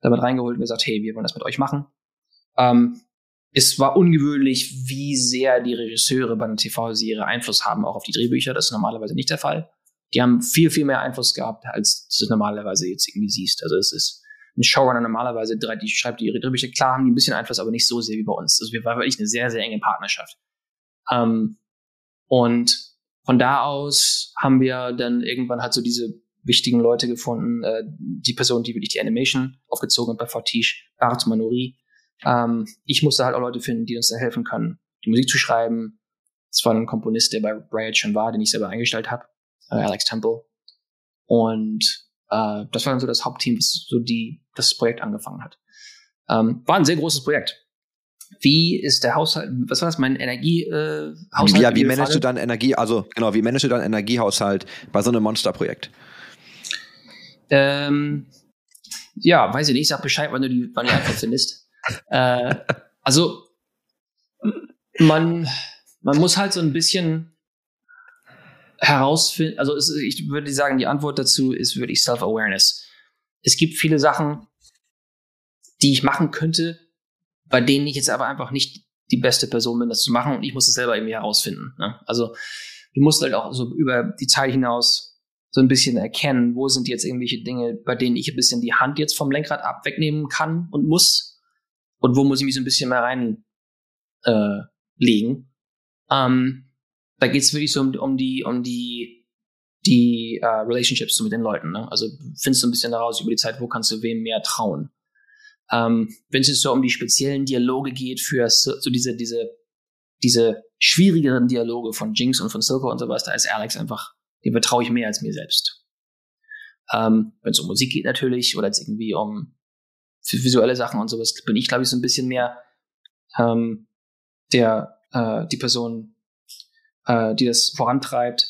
damit reingeholt und gesagt, hey, wir wollen das mit euch machen. Ähm, es war ungewöhnlich, wie sehr die Regisseure bei einer TV-Serie Einfluss haben, auch auf die Drehbücher. Das ist normalerweise nicht der Fall. Die haben viel, viel mehr Einfluss gehabt, als du es normalerweise jetzt irgendwie siehst. Also es ist ein Showrunner normalerweise, drei- die schreibt ihre Drehbücher. Klar haben die ein bisschen Einfluss, aber nicht so sehr wie bei uns. Also wir waren wirklich eine sehr, sehr enge Partnerschaft. Ähm, und von da aus haben wir dann irgendwann halt so diese wichtigen Leute gefunden, äh, die Person, die wirklich die Animation aufgezogen hat bei Fortiche, Bart Manori. Ähm, ich musste halt auch Leute finden, die uns da helfen können, die Musik zu schreiben. Es war ein Komponist, der bei Riot schon war, den ich selber eingestellt habe, äh, Alex Temple. Und äh, das war dann so das Hauptteam, was so die das Projekt angefangen hat. Ähm, war ein sehr großes Projekt. Wie ist der Haushalt? Was war das? Mein Energiehaushalt? Äh, ja, wie managst du deinen Energie, also genau, wie managst du deinen Energiehaushalt bei so einem Monsterprojekt? Ähm, ja, weiß ich nicht. Sag Bescheid, wann du die, wann du die Antwort findest. Äh, also man, man muss halt so ein bisschen herausfinden. Also es, ich würde sagen, die Antwort dazu ist wirklich Self-Awareness. Es gibt viele Sachen, die ich machen könnte, bei denen ich jetzt aber einfach nicht die beste Person bin, das zu machen und ich muss es selber irgendwie herausfinden. Ne? Also wir mussten halt auch so über die Zeit hinaus so ein bisschen erkennen, wo sind jetzt irgendwelche Dinge, bei denen ich ein bisschen die Hand jetzt vom Lenkrad ab wegnehmen kann und muss und wo muss ich mich so ein bisschen mehr reinlegen. Äh, ähm, da geht es wirklich so um, um die um die die uh, Relationships mit den Leuten. Ne? Also findest du ein bisschen daraus über die Zeit, wo kannst du wem mehr trauen. Ähm, Wenn es jetzt so um die speziellen Dialoge geht für so diese diese diese schwierigeren Dialoge von Jinx und von Silco und sowas, da ist Alex einfach, dem vertraue ich mehr als mir selbst. Ähm, Wenn es um Musik geht natürlich oder jetzt irgendwie um visuelle Sachen und sowas, bin ich, glaube ich, so ein bisschen mehr ähm, der äh, die Person, äh, die das vorantreibt.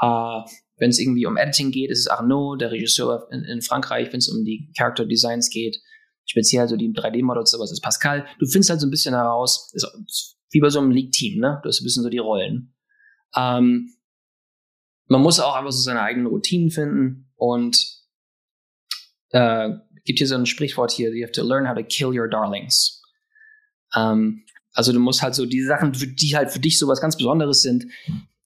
Äh, Wenn es irgendwie um Editing geht, ist es Arnaud, der Regisseur in, in Frankreich. Wenn es um die Character Designs geht, speziell so die 3D-Models, sowas ist Pascal. Du findest halt so ein bisschen heraus, ist, wie bei so einem League-Team, ne? Du hast ein bisschen so die Rollen. Ähm, man muss auch einfach so seine eigenen Routinen finden und äh, gibt hier so ein Sprichwort hier, you have to learn how to kill your darlings. Ähm, also du musst halt so die Sachen, die halt für dich so was ganz Besonderes sind,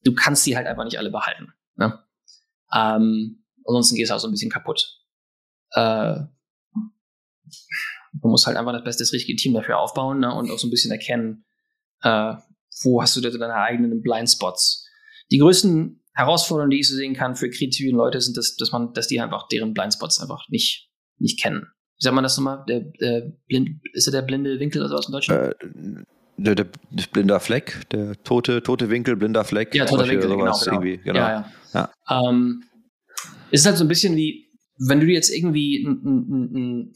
du kannst die halt einfach nicht alle behalten. Ne? Ähm, ansonsten gehst du auch so ein bisschen kaputt. Äh, man muss halt einfach das beste, das richtige Team dafür aufbauen ne? und auch so ein bisschen erkennen, äh, wo hast du deine eigenen Blindspots. Die größten Herausforderungen, die ich so sehen kann für kreative Leute, sind, dass, dass man, dass die einfach deren Blindspots einfach nicht, nicht kennen. Wie sagt man das nochmal? Der, der blind, ist er der blinde Winkel oder sowas in Deutschland? Äh, der, der, der blinder Fleck, der tote, tote Winkel, blinder Fleck. Ja, toter Winkel, genau, genau. Irgendwie, genau. Ja, ja. ja. Ähm, es ist halt so ein bisschen wie, wenn du jetzt irgendwie ein, ein, ein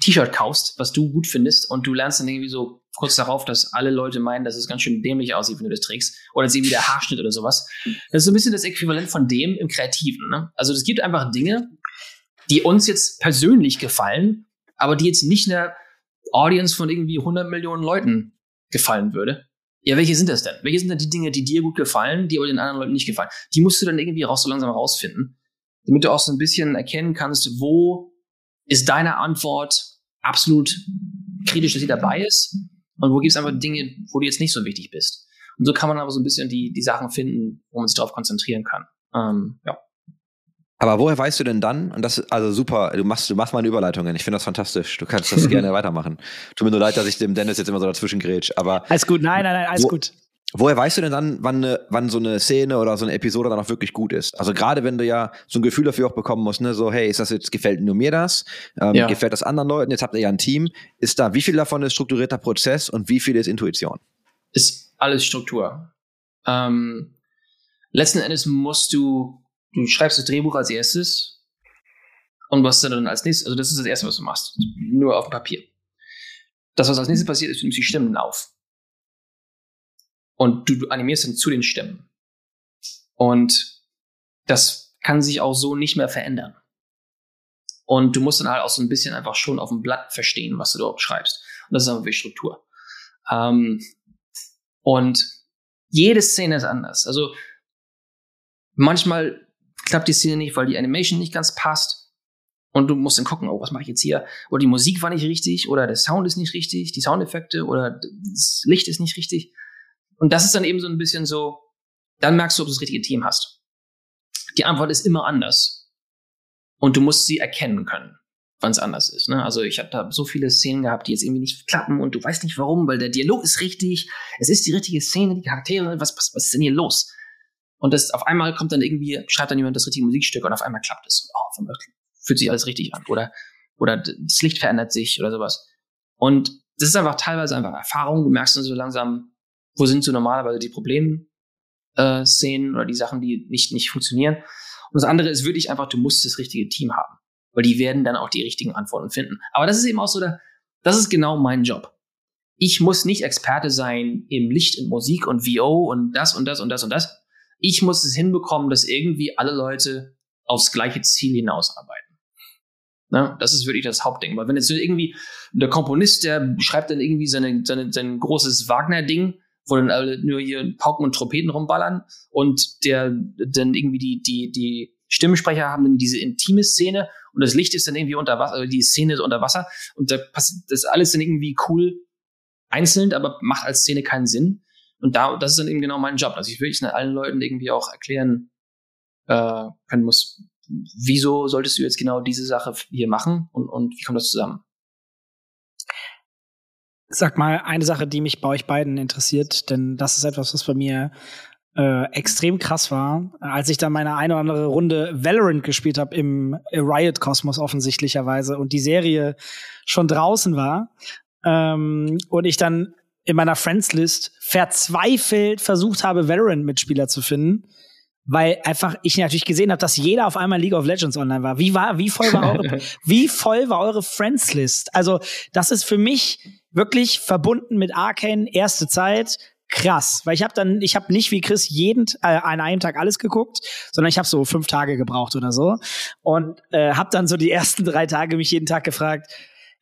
T-Shirt kaufst, was du gut findest, und du lernst dann irgendwie so kurz darauf, dass alle Leute meinen, dass es ganz schön dämlich aussieht, wenn du das trägst. Oder sie wie der Haarschnitt oder sowas. Das ist so ein bisschen das Äquivalent von dem im Kreativen. Ne? Also es gibt einfach Dinge, die uns jetzt persönlich gefallen, aber die jetzt nicht einer Audience von irgendwie 100 Millionen Leuten gefallen würde. Ja, welche sind das denn? Welche sind denn die Dinge, die dir gut gefallen, die aber den anderen Leuten nicht gefallen? Die musst du dann irgendwie raus so langsam rausfinden, damit du auch so ein bisschen erkennen kannst, wo ist deine Antwort absolut kritisch, dass sie dabei ist und wo gibt es einfach Dinge, wo du jetzt nicht so wichtig bist. Und so kann man aber so ein bisschen die, die Sachen finden, wo man sich darauf konzentrieren kann. Ähm, ja. Aber woher weißt du denn dann, und das ist also super, du machst, du machst mal eine Überleitung, ich finde das fantastisch, du kannst das gerne weitermachen. Tut mir nur leid, dass ich dem Dennis jetzt immer so dazwischen grätsch, aber. Alles gut, nein, nein, nein, alles wo, gut. Woher weißt du denn dann, wann, ne, wann so eine Szene oder so eine Episode dann auch wirklich gut ist? Also gerade wenn du ja so ein Gefühl dafür auch bekommen musst, ne, so hey, ist das jetzt gefällt nur mir das, ähm, ja. gefällt das anderen Leuten? Jetzt habt ihr ja ein Team. Ist da wie viel davon ist strukturierter Prozess und wie viel ist Intuition? Ist alles Struktur. Ähm, letzten Endes musst du, du schreibst das Drehbuch als erstes und was dann als nächstes, also das ist das erste, was du machst, nur auf dem Papier. Das, was als nächstes passiert, ist, du nimmst die Stimmen auf. Und du, du animierst dann zu den Stimmen. Und das kann sich auch so nicht mehr verändern. Und du musst dann halt auch so ein bisschen einfach schon auf dem Blatt verstehen, was du dort schreibst. Und das ist einfach wie Struktur. Ähm, und jede Szene ist anders. Also manchmal klappt die Szene nicht, weil die Animation nicht ganz passt. Und du musst dann gucken, oh, was mache ich jetzt hier? Oder die Musik war nicht richtig, oder der Sound ist nicht richtig, die Soundeffekte, oder das Licht ist nicht richtig. Und das ist dann eben so ein bisschen so, dann merkst du, ob du das richtige Team hast. Die Antwort ist immer anders. Und du musst sie erkennen können, wann es anders ist. Ne? Also ich habe da so viele Szenen gehabt, die jetzt irgendwie nicht klappen und du weißt nicht warum, weil der Dialog ist richtig, es ist die richtige Szene, die Charaktere, was, was, was ist denn hier los? Und das auf einmal kommt dann irgendwie, schreibt dann jemand das richtige Musikstück und auf einmal klappt es. Und, oh, auf einmal fühlt sich alles richtig an. Oder, oder das Licht verändert sich oder sowas. Und das ist einfach teilweise einfach Erfahrung. Du merkst dann so langsam, wo sind so normalerweise die Problemszenen äh, oder die Sachen, die nicht, nicht funktionieren. Und das andere ist wirklich einfach, du musst das richtige Team haben. Weil die werden dann auch die richtigen Antworten finden. Aber das ist eben auch so, der, das ist genau mein Job. Ich muss nicht Experte sein im Licht und Musik und VO und das und das und das und das. Ich muss es hinbekommen, dass irgendwie alle Leute aufs gleiche Ziel hinausarbeiten. Ne? Das ist wirklich das Hauptding. Weil wenn jetzt irgendwie der Komponist, der schreibt dann irgendwie seine, seine, sein großes Wagner-Ding wo dann alle nur hier Pauken und Trompeten rumballern und der dann irgendwie die, die, die Stimmensprecher haben dann diese intime Szene und das Licht ist dann irgendwie unter Wasser, also die Szene ist unter Wasser und da passiert das alles dann irgendwie cool einzeln, aber macht als Szene keinen Sinn. Und da, das ist dann eben genau mein Job, dass ich wirklich allen Leuten irgendwie auch erklären äh, können muss, wieso solltest du jetzt genau diese Sache hier machen und, und wie kommt das zusammen? Sag mal, eine Sache, die mich bei euch beiden interessiert, denn das ist etwas, was bei mir äh, extrem krass war, als ich dann meine eine oder andere Runde Valorant gespielt habe im Riot-Kosmos offensichtlicherweise und die Serie schon draußen war ähm, und ich dann in meiner Friends-List verzweifelt versucht habe, Valorant-Mitspieler zu finden, weil einfach ich natürlich gesehen habe, dass jeder auf einmal League of Legends online war. Wie war, wie voll war eure, wie voll war eure Friends-List? Also das ist für mich wirklich verbunden mit Arcane erste Zeit krass, weil ich habe dann, ich habe nicht wie Chris jeden äh, an einem Tag alles geguckt, sondern ich habe so fünf Tage gebraucht oder so und äh, habe dann so die ersten drei Tage mich jeden Tag gefragt,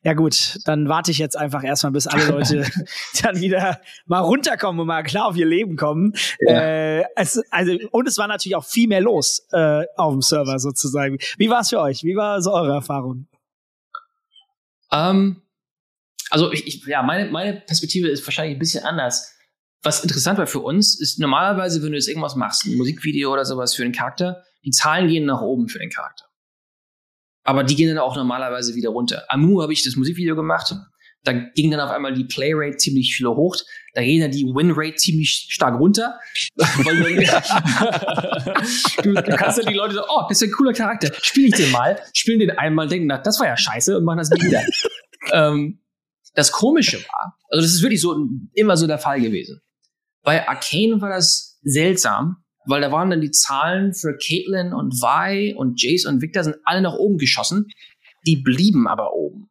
ja gut, dann warte ich jetzt einfach erstmal, bis alle Leute dann wieder mal runterkommen und mal klar auf ihr Leben kommen. Ja. Äh, es, also, und es war natürlich auch viel mehr los äh, auf dem Server sozusagen. Wie war es für euch? Wie war so eure Erfahrung? Um, ähm, also ich, ich, ja, meine, meine Perspektive ist wahrscheinlich ein bisschen anders. Was interessant war für uns, ist normalerweise, wenn du jetzt irgendwas machst, ein Musikvideo oder sowas für den Charakter, die Zahlen gehen nach oben für den Charakter. Aber die gehen dann auch normalerweise wieder runter. Amu habe ich das Musikvideo gemacht. Da ging dann auf einmal die Playrate ziemlich viel hoch. Da ging dann die Winrate ziemlich stark runter. du, du kannst dann die Leute so, oh, das ist ein cooler Charakter. Spiel ich den mal. Spielen den einmal, denken, na, das war ja scheiße und machen das nie wieder. ähm, das Komische war, also das ist wirklich so immer so der Fall gewesen. Bei Arcane war das seltsam, weil da waren dann die Zahlen für Caitlyn und Vi und Jace und Victor sind alle nach oben geschossen. Die blieben aber oben.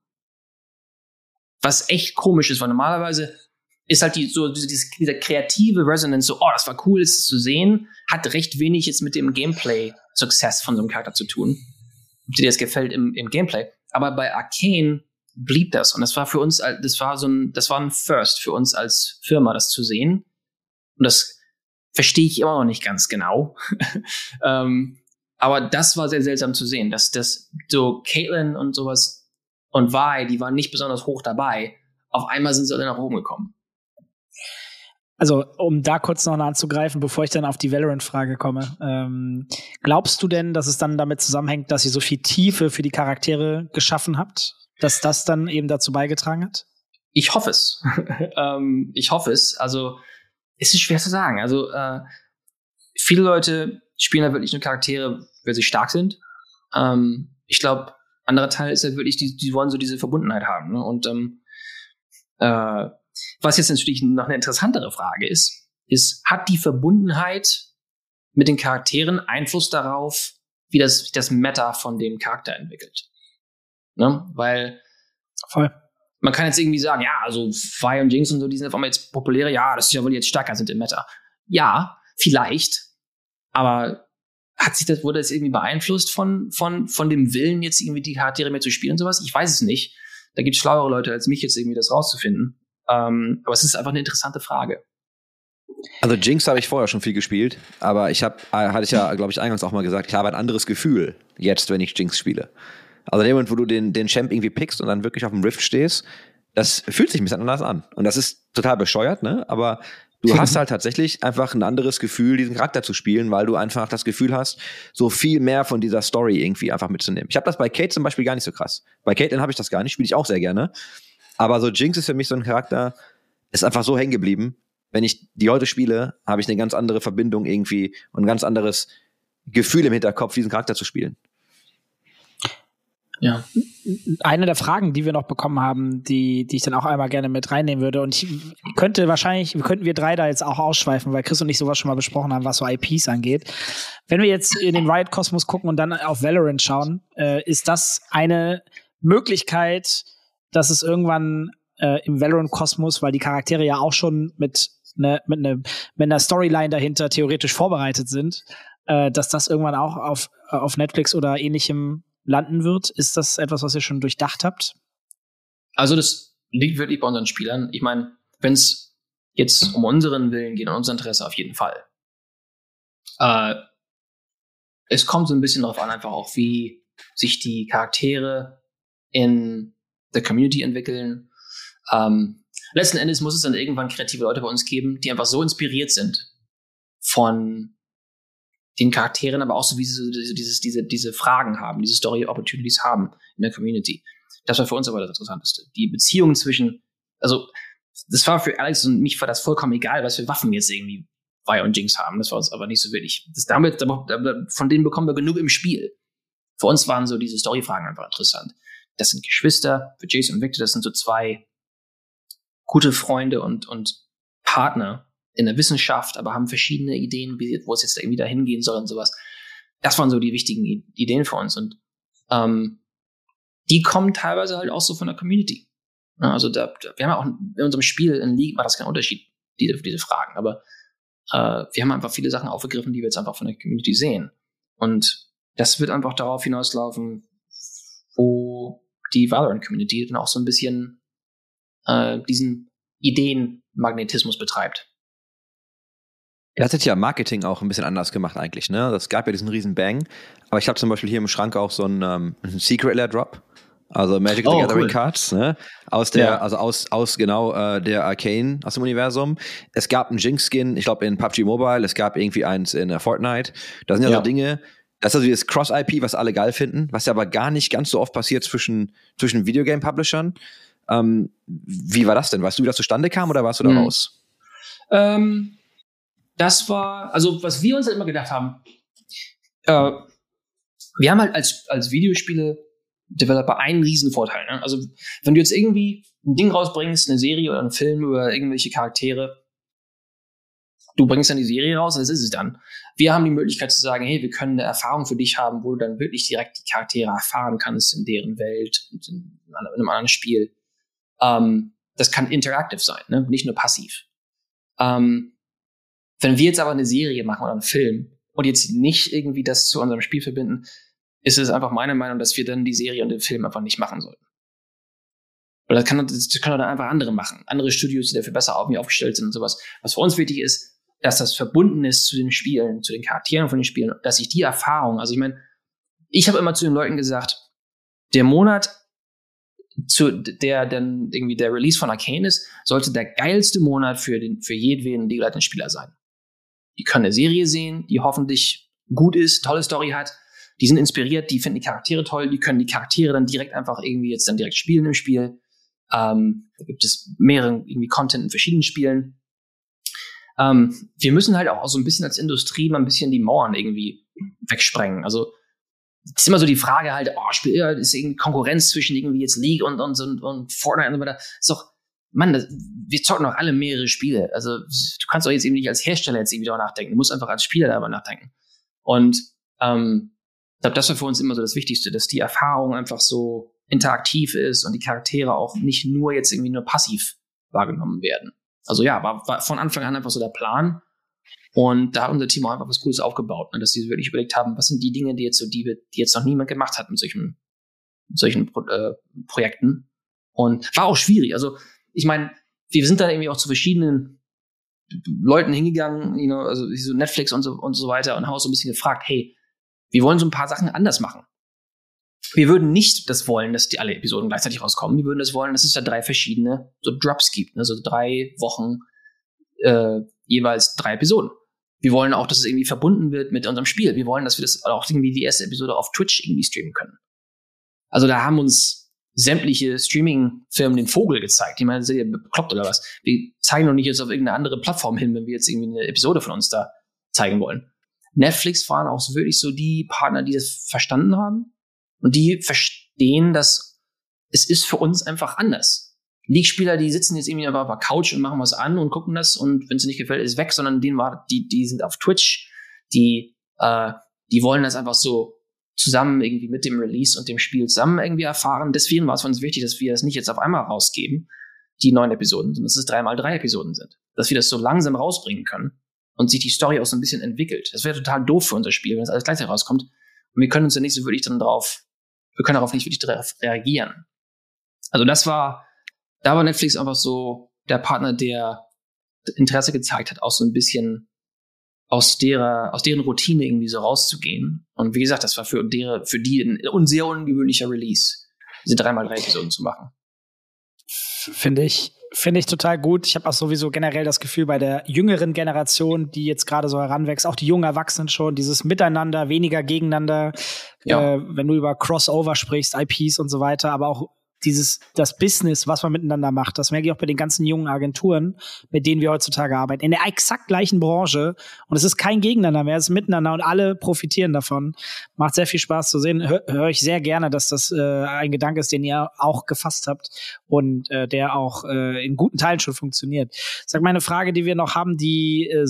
Was echt komisch ist, weil normalerweise ist halt die, so diese, diese kreative Resonance, so, oh, das war cool, das zu sehen, hat recht wenig jetzt mit dem Gameplay-Success von so einem Charakter zu tun. Ob dir das gefällt im, im Gameplay. Aber bei Arcane blieb das. Und das war für uns, das war so ein, das war ein First für uns als Firma, das zu sehen. Und das verstehe ich immer noch nicht ganz genau. ähm, aber das war sehr seltsam zu sehen, dass das so Caitlin und sowas und Vi, die waren nicht besonders hoch dabei. Auf einmal sind sie alle nach oben gekommen. Also, um da kurz noch anzugreifen, bevor ich dann auf die Valorant-Frage komme. Ähm, glaubst du denn, dass es dann damit zusammenhängt, dass ihr so viel Tiefe für die Charaktere geschaffen habt? Dass das dann eben dazu beigetragen hat? Ich hoffe es. ähm, ich hoffe es. Also, es ist schwer zu sagen. Also äh, viele Leute spielen da wirklich nur Charaktere, weil sie stark sind. Ähm, ich glaube, anderer Teil ist halt wirklich, die, die wollen so diese Verbundenheit haben. Ne? Und ähm, äh, was jetzt natürlich noch eine interessantere Frage ist, ist, hat die Verbundenheit mit den Charakteren Einfluss darauf, wie das, das Meta von dem Charakter entwickelt? Ne? Weil Voll man kann jetzt irgendwie sagen, ja, also Fire und Jinx und so, die sind auf einmal jetzt populäre, ja, das ist ja wohl jetzt stärker sind im Meta. Ja, vielleicht, aber hat sich das, wurde das irgendwie beeinflusst von, von, von dem Willen, jetzt irgendwie die Charaktere mehr zu spielen und sowas? Ich weiß es nicht. Da gibt es schlauere Leute als mich, jetzt irgendwie das rauszufinden. Ähm, aber es ist einfach eine interessante Frage. Also Jinx habe ich vorher schon viel gespielt, aber ich habe, äh, hatte ich ja, glaube ich, eingangs auch mal gesagt, ich habe ein anderes Gefühl jetzt, wenn ich Jinx spiele. Also in dem Moment, wo du den, den Champ irgendwie pickst und dann wirklich auf dem Rift stehst, das fühlt sich ein bisschen anders an. Und das ist total bescheuert, ne? Aber du hast halt tatsächlich einfach ein anderes Gefühl, diesen Charakter zu spielen, weil du einfach das Gefühl hast, so viel mehr von dieser Story irgendwie einfach mitzunehmen. Ich habe das bei Kate zum Beispiel gar nicht so krass. Bei Caitlyn habe ich das gar nicht, spiele ich auch sehr gerne. Aber so Jinx ist für mich so ein Charakter, ist einfach so hängen geblieben. Wenn ich die heute spiele, habe ich eine ganz andere Verbindung irgendwie und ein ganz anderes Gefühl im Hinterkopf, diesen Charakter zu spielen. Ja. Eine der Fragen, die wir noch bekommen haben, die, die ich dann auch einmal gerne mit reinnehmen würde. Und ich könnte wahrscheinlich, könnten wir drei da jetzt auch ausschweifen, weil Chris und ich sowas schon mal besprochen haben, was so IPs angeht. Wenn wir jetzt in den Riot-Kosmos gucken und dann auf Valorant schauen, äh, ist das eine Möglichkeit, dass es irgendwann äh, im Valorant-Kosmos, weil die Charaktere ja auch schon mit, ne, mit, ne, mit einer Storyline dahinter theoretisch vorbereitet sind, äh, dass das irgendwann auch auf, auf Netflix oder ähnlichem landen wird? Ist das etwas, was ihr schon durchdacht habt? Also das liegt wirklich bei unseren Spielern. Ich meine, wenn es jetzt um unseren Willen geht, um unser Interesse auf jeden Fall. Äh, es kommt so ein bisschen darauf an, einfach auch, wie sich die Charaktere in der Community entwickeln. Ähm, letzten Endes muss es dann irgendwann kreative Leute bei uns geben, die einfach so inspiriert sind von den Charakteren, aber auch so wie sie diese, dieses, diese, diese Fragen haben, diese Story Opportunities haben in der Community. Das war für uns aber das Interessanteste. Die Beziehung zwischen, also das war für Alex und mich war das vollkommen egal, was für Waffen jetzt irgendwie Vi und Jinx haben. Das war uns aber nicht so wichtig. Das damit, von denen bekommen wir genug im Spiel. Für uns waren so diese Storyfragen einfach interessant. Das sind Geschwister, für Jason und Victor, das sind so zwei gute Freunde und, und Partner in der Wissenschaft, aber haben verschiedene Ideen, wie, wo es jetzt irgendwie dahin gehen soll und sowas. Das waren so die wichtigen Ideen für uns und ähm, die kommen teilweise halt auch so von der Community. Also da, wir haben auch in unserem Spiel in League war das kein Unterschied, diese, diese Fragen, aber äh, wir haben einfach viele Sachen aufgegriffen, die wir jetzt einfach von der Community sehen. Und das wird einfach darauf hinauslaufen, wo die Valorant-Community dann auch so ein bisschen äh, diesen Ideenmagnetismus betreibt. Ihr hattet ja Marketing auch ein bisschen anders gemacht eigentlich, ne? Das gab ja diesen riesen Bang. Aber ich habe zum Beispiel hier im Schrank auch so einen, ähm, Secret Lair Drop. Also Magic the Oh, Gathering cool. Cards, ne? Aus der, Ja. also aus, aus genau äh, der Arcane aus dem Universum. Es gab einen Jinx-Skin, ich glaube in PUBG Mobile, es gab irgendwie eins in äh, Fortnite. Das sind ja, Ja. so Dinge, das ist also dieses Cross-IP, was alle geil finden, was ja aber gar nicht ganz so oft passiert zwischen, zwischen Videogame-Publishern. Ähm, wie war das denn? Weißt du, wie das zustande kam oder warst du da Hm. raus? Ähm, das war, also was wir uns halt immer gedacht haben, äh, wir haben halt als, als Videospiele-Developer einen riesen Vorteil. Ne? Also wenn du jetzt irgendwie ein Ding rausbringst, eine Serie oder einen Film über irgendwelche Charaktere, du bringst dann die Serie raus und das ist es dann. Wir haben die Möglichkeit zu sagen, hey, wir können eine Erfahrung für dich haben, wo du dann wirklich direkt die Charaktere erfahren kannst in deren Welt und in, einem anderen Spiel. Ähm, das kann interactive sein, ne? nicht nur passiv. Ähm, wenn wir jetzt aber eine Serie machen oder einen Film und jetzt nicht irgendwie das zu unserem Spiel verbinden, ist es einfach meine Meinung, dass wir dann die Serie und den Film einfach nicht machen sollten. Oder das, kann, das können dann einfach andere machen. Andere Studios, die dafür besser aufgestellt sind und sowas. Was für uns wichtig ist, dass das verbunden ist zu den Spielen, zu den Charakteren von den Spielen, dass ich die Erfahrung, also ich meine, ich habe immer zu den Leuten gesagt, der Monat, zu der dann irgendwie der Release von Arcane ist, sollte der geilste Monat für den für jedweden league Spieler sein. Die können eine Serie sehen, die hoffentlich gut ist, tolle Story hat. Die sind inspiriert, die finden die Charaktere toll, die können die Charaktere dann direkt einfach irgendwie jetzt dann direkt spielen im Spiel. Ähm, da gibt es mehrere irgendwie Content in verschiedenen Spielen. Ähm, wir müssen halt auch so ein bisschen als Industrie mal ein bisschen die Mauern irgendwie wegsprengen. Also es ist immer so die Frage halt, oh, Spiel, ist irgendwie Konkurrenz zwischen irgendwie jetzt League und, und, und, und Fortnite und so weiter. Ist doch, Mann, das, wir zocken doch alle mehrere Spiele. Also du kannst doch jetzt eben nicht als Hersteller jetzt irgendwie darüber nachdenken. Du musst einfach als Spieler darüber nachdenken. Und ähm, ich glaube, das war für uns immer so das Wichtigste, dass die Erfahrung einfach so interaktiv ist und die Charaktere auch nicht nur jetzt irgendwie nur passiv wahrgenommen werden. Also ja, war, war von Anfang an einfach so der Plan. Und da hat unser Team auch einfach was Cooles aufgebaut, ne, dass sie wirklich überlegt haben, was sind die Dinge, die jetzt so, die, die jetzt noch niemand gemacht hat mit solchen, mit solchen Pro äh, Projekten. Und war auch schwierig. Also, ich meine, wir sind da irgendwie auch zu verschiedenen Leuten hingegangen, you know, also so Netflix und so, und so weiter und haben auch so ein bisschen gefragt, hey, wir wollen so ein paar Sachen anders machen. Wir würden nicht das wollen, dass die alle Episoden gleichzeitig rauskommen. Wir würden das wollen, dass es da drei verschiedene so Drops gibt, ne? so drei Wochen äh, jeweils drei Episoden. Wir wollen auch, dass es irgendwie verbunden wird mit unserem Spiel. Wir wollen, dass wir das auch irgendwie die erste Episode auf Twitch irgendwie streamen können. Also da haben uns sämtliche Streaming-Firmen den Vogel gezeigt. Ich meine, seid ihr bekloppt oder was? Wir zeigen doch nicht jetzt auf irgendeine andere Plattform hin, wenn wir jetzt irgendwie eine Episode von uns da zeigen wollen. Netflix waren auch wirklich so die Partner, die das verstanden haben und die verstehen, dass es ist für uns einfach anders. League-Spieler, die sitzen jetzt irgendwie auf der Couch und machen was an und gucken das und wenn es nicht gefällt, ist weg, sondern denen war, die, die sind auf Twitch, die, äh, die wollen das einfach so zusammen irgendwie mit dem Release und dem Spiel zusammen irgendwie erfahren. Deswegen war es für uns wichtig, dass wir das nicht jetzt auf einmal rausgeben, die neuen Episoden, sondern dass es dreimal drei Episoden sind. Dass wir das so langsam rausbringen können und sich die Story auch so ein bisschen entwickelt. Das wäre total doof für unser Spiel, wenn es alles gleichzeitig rauskommt. Und wir können uns ja nicht so wirklich dann drauf, wir können darauf nicht wirklich drauf reagieren. Also das war, da war Netflix einfach so der Partner, der Interesse gezeigt hat, auch so ein bisschen aus derer, aus deren Routine irgendwie so rauszugehen. Und wie gesagt, das war für, deren, für die ein, sehr ungewöhnlicher Release, diese 3x3 Episoden zu machen. Finde ich, finde ich total gut. Ich habe auch sowieso generell das Gefühl bei der jüngeren Generation, die jetzt gerade so heranwächst, auch die jungen Erwachsenen schon, dieses Miteinander, weniger gegeneinander, Ja. äh, wenn du über Crossover sprichst, IPs und so weiter, aber auch dieses, das Business, was man miteinander macht, das merke ich auch bei den ganzen jungen Agenturen, mit denen wir heutzutage arbeiten, in der exakt gleichen Branche. Und es ist kein Gegeneinander mehr, es ist miteinander und alle profitieren davon. Macht sehr viel Spaß zu sehen. Hör, höre ich sehr gerne, dass das äh, ein Gedanke ist, den ihr auch gefasst habt und äh, der auch äh, in guten Teilen schon funktioniert. Sag mal eine Frage, die wir noch haben, die äh,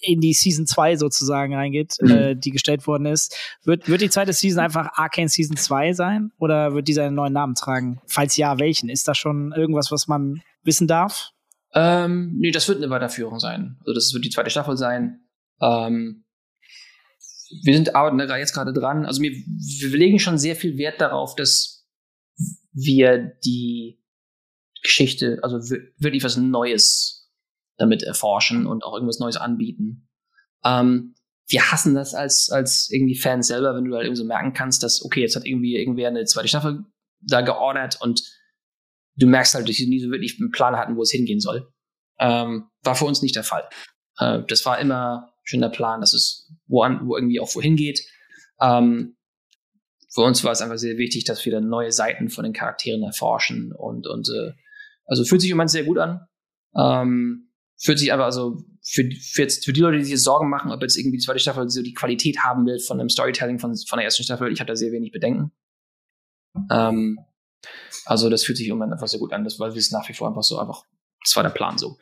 in die Season 2 sozusagen reingeht, Mhm. äh, die gestellt worden ist. Wird, wird die zweite Season einfach Arcane Season 2 sein oder wird dieser einen neuen Namen tragen? Falls ja, welchen? Ist das schon irgendwas, was man wissen darf? Ähm, nee, das wird eine Weiterführung sein. Also das wird die zweite Staffel sein. Ähm, wir sind arbeiten da jetzt gerade dran. Also wir, wir legen schon sehr viel Wert darauf, dass wir die Geschichte, also wir- wirklich was Neues damit erforschen und auch irgendwas Neues anbieten. Ähm, wir hassen das als, als irgendwie Fans selber, wenn du halt irgendwie so merken kannst, dass, okay, jetzt hat irgendwie irgendwer eine zweite Staffel da geordert und du merkst halt, dass sie nie so wirklich einen Plan hatten, wo es hingehen soll. Ähm, war für uns nicht der Fall. Äh, das war immer schon der Plan, dass es wo, an, wo irgendwie auch wohin geht. Ähm, für uns war es einfach sehr wichtig, dass wir dann neue Seiten von den Charakteren erforschen und, und äh, also fühlt sich im Moment sehr gut an. Ähm, fühlt sich aber also für, für, jetzt, für die Leute, die sich Sorgen machen, ob jetzt irgendwie die zweite Staffel so die Qualität haben will von dem Storytelling von, von der ersten Staffel, ich habe da sehr wenig Bedenken. Ähm, also das fühlt sich Moment einfach sehr gut an, das, weil wir es nach wie vor einfach so einfach, das war der Plan so.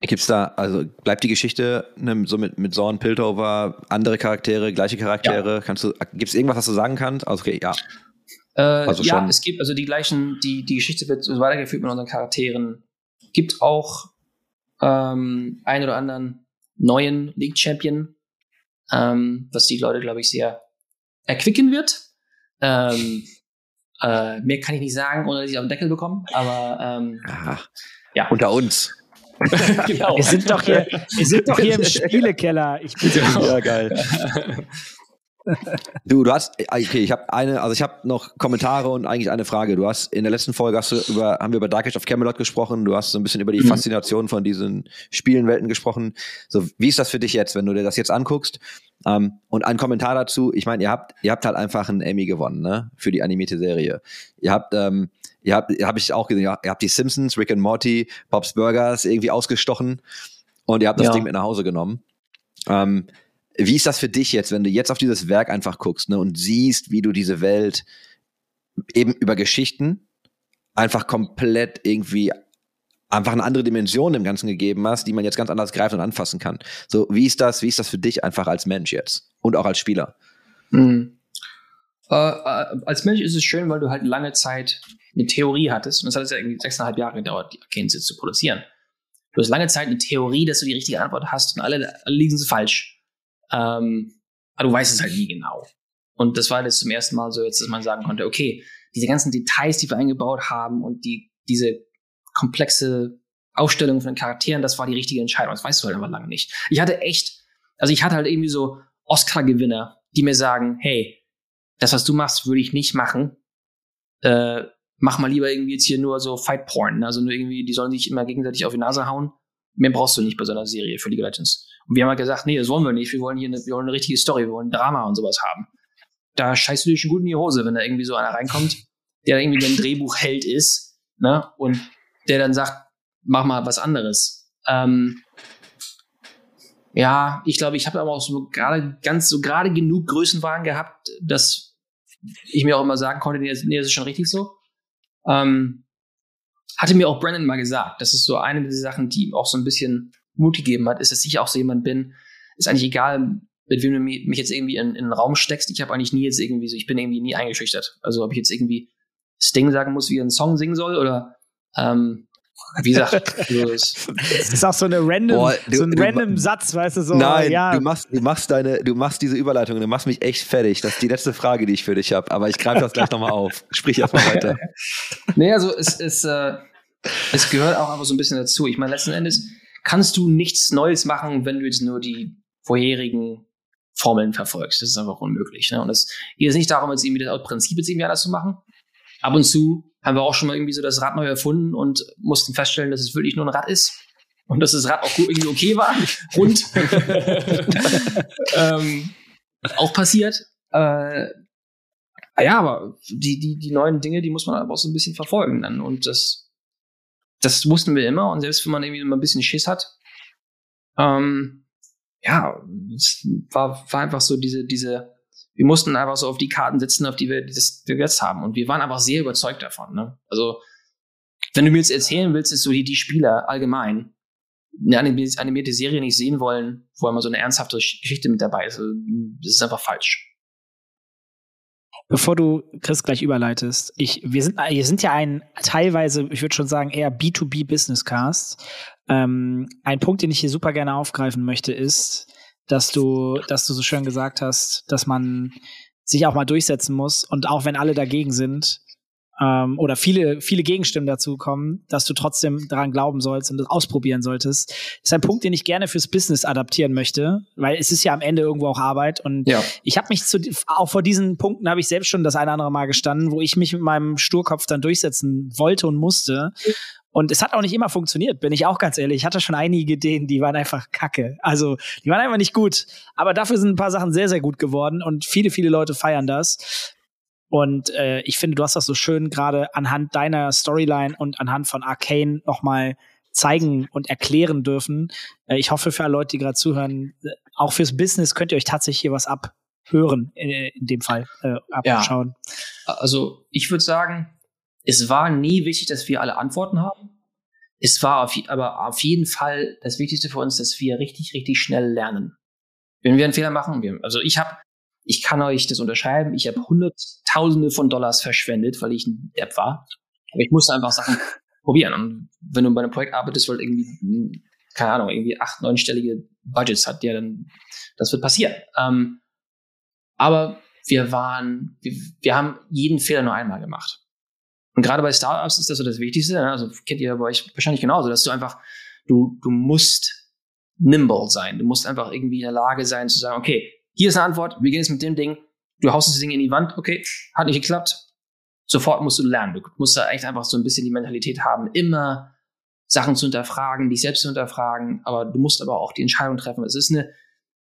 Gibt's da, also bleibt die Geschichte ne, so mit, mit Zorn, Piltover, andere Charaktere, gleiche Charaktere? Kannst du, gibt's irgendwas, was du sagen kannst? Also, okay, ja. Äh, Also ja, schon- es gibt also die gleichen, die, die Geschichte wird so weitergeführt mit unseren Charakteren. Gibt auch ähm, einen oder anderen neuen League Champion, ähm, was die Leute, glaube ich, sehr erquicken wird. Ähm, äh, mehr kann ich nicht sagen, ohne dass ich auf den Deckel bekomme, aber ähm, Ach, ja. unter uns. genau. Wir sind doch hier, wir sind doch hier im Spielekeller. Ich bin Ja, geil. Du, du hast, okay, ich habe eine, also ich habe noch Kommentare und eigentlich eine Frage. Du hast in der letzten Folge hast du über, haben wir über Dark Age of Camelot gesprochen. Du hast so ein bisschen über die Mhm. Faszination von diesen Spielenwelten gesprochen. So, wie ist das für dich jetzt, wenn du dir das jetzt anguckst? Ähm, und ein Kommentar dazu. Ich meine, ihr habt, ihr habt halt einfach einen Emmy gewonnen, ne, für die animierte Serie. Ihr habt, ähm, ihr habt, habe ich auch gesehen, ihr habt die Simpsons, Rick and Morty, Bob's Burgers irgendwie ausgestochen und ihr habt das Ja. Ding mit nach Hause genommen. Ähm, wie ist das für dich jetzt, wenn du jetzt auf dieses Werk einfach guckst ne, und siehst, wie du diese Welt eben über Geschichten einfach komplett irgendwie einfach eine andere Dimension im Ganzen gegeben hast, die man jetzt ganz anders greifen und anfassen kann. So, wie ist das, wie ist das für dich einfach als Mensch jetzt und auch als Spieler? Mhm. Äh, als Mensch ist es schön, weil du halt lange Zeit eine Theorie hattest. Und das hat es ja irgendwie sechseinhalb Jahre gedauert, die jetzt zu produzieren. Du hast lange Zeit eine Theorie, dass du die richtige Antwort hast und alle, alle liegen sie falsch. Ähm, aber du weißt es halt nie genau. Und das war jetzt zum ersten Mal so, jetzt, dass man sagen konnte, okay, diese ganzen Details, die wir eingebaut haben und die, diese komplexe Aufstellung von Charakteren, das war die richtige Entscheidung. Das weißt du halt einfach lange nicht. Ich hatte echt, also ich hatte halt irgendwie so Oscar-Gewinner, die mir sagen, hey, das, was du machst, würde ich nicht machen. Äh, mach mal lieber irgendwie jetzt hier nur so Fight Porn. ne? Also nur irgendwie, die sollen sich immer gegenseitig auf die Nase hauen. Mehr brauchst du nicht bei so einer Serie für League of Legends. Und wir haben halt gesagt, nee, das wollen wir nicht. Wir wollen hier eine, wir wollen eine richtige Story, wir wollen Drama und sowas haben. Da scheißt du dich schon gut in die Hose, wenn da irgendwie so einer reinkommt, der irgendwie ein Drehbuchheld ist, ne? Und der dann sagt, mach mal was anderes. Ähm, ja, ich glaube, ich habe aber auch so gerade ganz so gerade genug Größenwahn gehabt, dass ich mir auch immer sagen konnte, nee, das nee, das ist schon richtig so. Ähm, hatte mir auch Brandon mal gesagt, das ist so eine dieser Sachen, die ihm auch so ein bisschen Mut gegeben hat, ist, dass ich auch so jemand bin, ist eigentlich egal, mit wem du mi- mich jetzt irgendwie in, in einen Raum steckst, ich habe eigentlich nie jetzt irgendwie so, ich bin irgendwie nie eingeschüchtert. Also ob ich jetzt irgendwie Sting sagen muss, wie er einen Song singen soll oder ähm, wie gesagt, ist, Das ist auch so eine random, Boah, du- so ein du- random Satz, weißt du, so. Nein, ja, du machst, du machst deine, du machst diese Überleitung, du machst mich echt fertig. Das ist die letzte Frage, die ich für dich habe. Aber ich greife das gleich nochmal auf. Sprich erstmal weiter. Nee, also es, es, äh, es gehört auch einfach so ein bisschen dazu. Ich meine, letzten Endes kannst du nichts Neues machen, wenn du jetzt nur die vorherigen Formeln verfolgst. Das ist einfach unmöglich. Ne? Und es geht nicht darum, jetzt irgendwie das Prinzip jetzt irgendwie anders zu machen. Ab und zu haben wir auch schon mal irgendwie so das Rad neu erfunden und mussten feststellen, dass es wirklich nur ein Rad ist und dass das Rad auch irgendwie okay war. Und ähm, auch passiert. Äh, ja, aber die, die, die neuen Dinge, die muss man aber auch so ein bisschen verfolgen dann. Und das, das wussten wir immer. Und selbst wenn man irgendwie mal ein bisschen Schiss hat, ähm, ja, es war, war einfach so diese, diese, wir mussten einfach so auf die Karten setzen, auf die wir das wir jetzt haben. Und wir waren einfach sehr überzeugt davon. Ne? Also, wenn du mir jetzt erzählen willst, dass so die, die Spieler allgemein eine animierte Serie nicht sehen wollen, wo immer so eine ernsthafte Geschichte mit dabei ist, das ist einfach falsch. Bevor du Chris gleich überleitest, ich, wir sind, wir sind ja ein teilweise, ich würde schon sagen, eher B2B Business Cast. Ähm, ein Punkt, den ich hier super gerne aufgreifen möchte, ist, dass du, dass du so schön gesagt hast, dass man sich auch mal durchsetzen muss und auch wenn alle dagegen sind, ähm, oder viele, viele Gegenstimmen dazu kommen, dass du trotzdem daran glauben sollst und das ausprobieren solltest. Das ist ein Punkt, den ich gerne fürs Business adaptieren möchte, weil es ist ja am Ende irgendwo auch Arbeit und ja. ich habe mich zu, auch vor diesen Punkten habe ich selbst schon das eine oder andere Mal gestanden, wo ich mich mit meinem Sturkopf dann durchsetzen wollte und musste. Und es hat auch nicht immer funktioniert, bin ich auch ganz ehrlich. Ich hatte schon einige Ideen, die waren einfach kacke. Also, die waren einfach nicht gut. Aber dafür sind ein paar Sachen sehr, sehr gut geworden und viele, viele Leute feiern das. Und äh, ich finde, du hast das so schön gerade anhand deiner Storyline und anhand von Arcane nochmal zeigen und erklären dürfen. Äh, ich hoffe für alle Leute, die gerade zuhören, äh, auch fürs Business könnt ihr euch tatsächlich hier was abhören, äh, in dem Fall äh, abschauen. Ja. Also ich würde sagen, es war nie wichtig, dass wir alle Antworten haben. Es war auf, aber auf jeden Fall das Wichtigste für uns, dass wir richtig, richtig schnell lernen. Wenn wir einen Fehler machen, wir, also ich habe ich kann euch das unterschreiben. Ich habe Hunderttausende von Dollars verschwendet, weil ich ein Depp war. Aber ich musste einfach Sachen probieren. Und wenn du bei einem Projekt arbeitest, weil irgendwie, keine Ahnung, irgendwie acht, neunstellige Budgets hat, ja, dann, das wird passieren. Ähm, aber wir waren, wir, wir haben jeden Fehler nur einmal gemacht. Und gerade bei Startups ist das so das Wichtigste. Ne? Also kennt ihr bei euch wahrscheinlich genauso, dass du einfach, du, du musst nimble sein. Du musst einfach irgendwie in der Lage sein zu sagen, okay, hier ist eine Antwort, wir gehen jetzt mit dem Ding, du haust das Ding in die Wand, okay, hat nicht geklappt, sofort musst du lernen. Du musst da echt einfach so ein bisschen die Mentalität haben, immer Sachen zu hinterfragen, dich selbst zu hinterfragen, aber du musst aber auch die Entscheidung treffen. Es ist eine,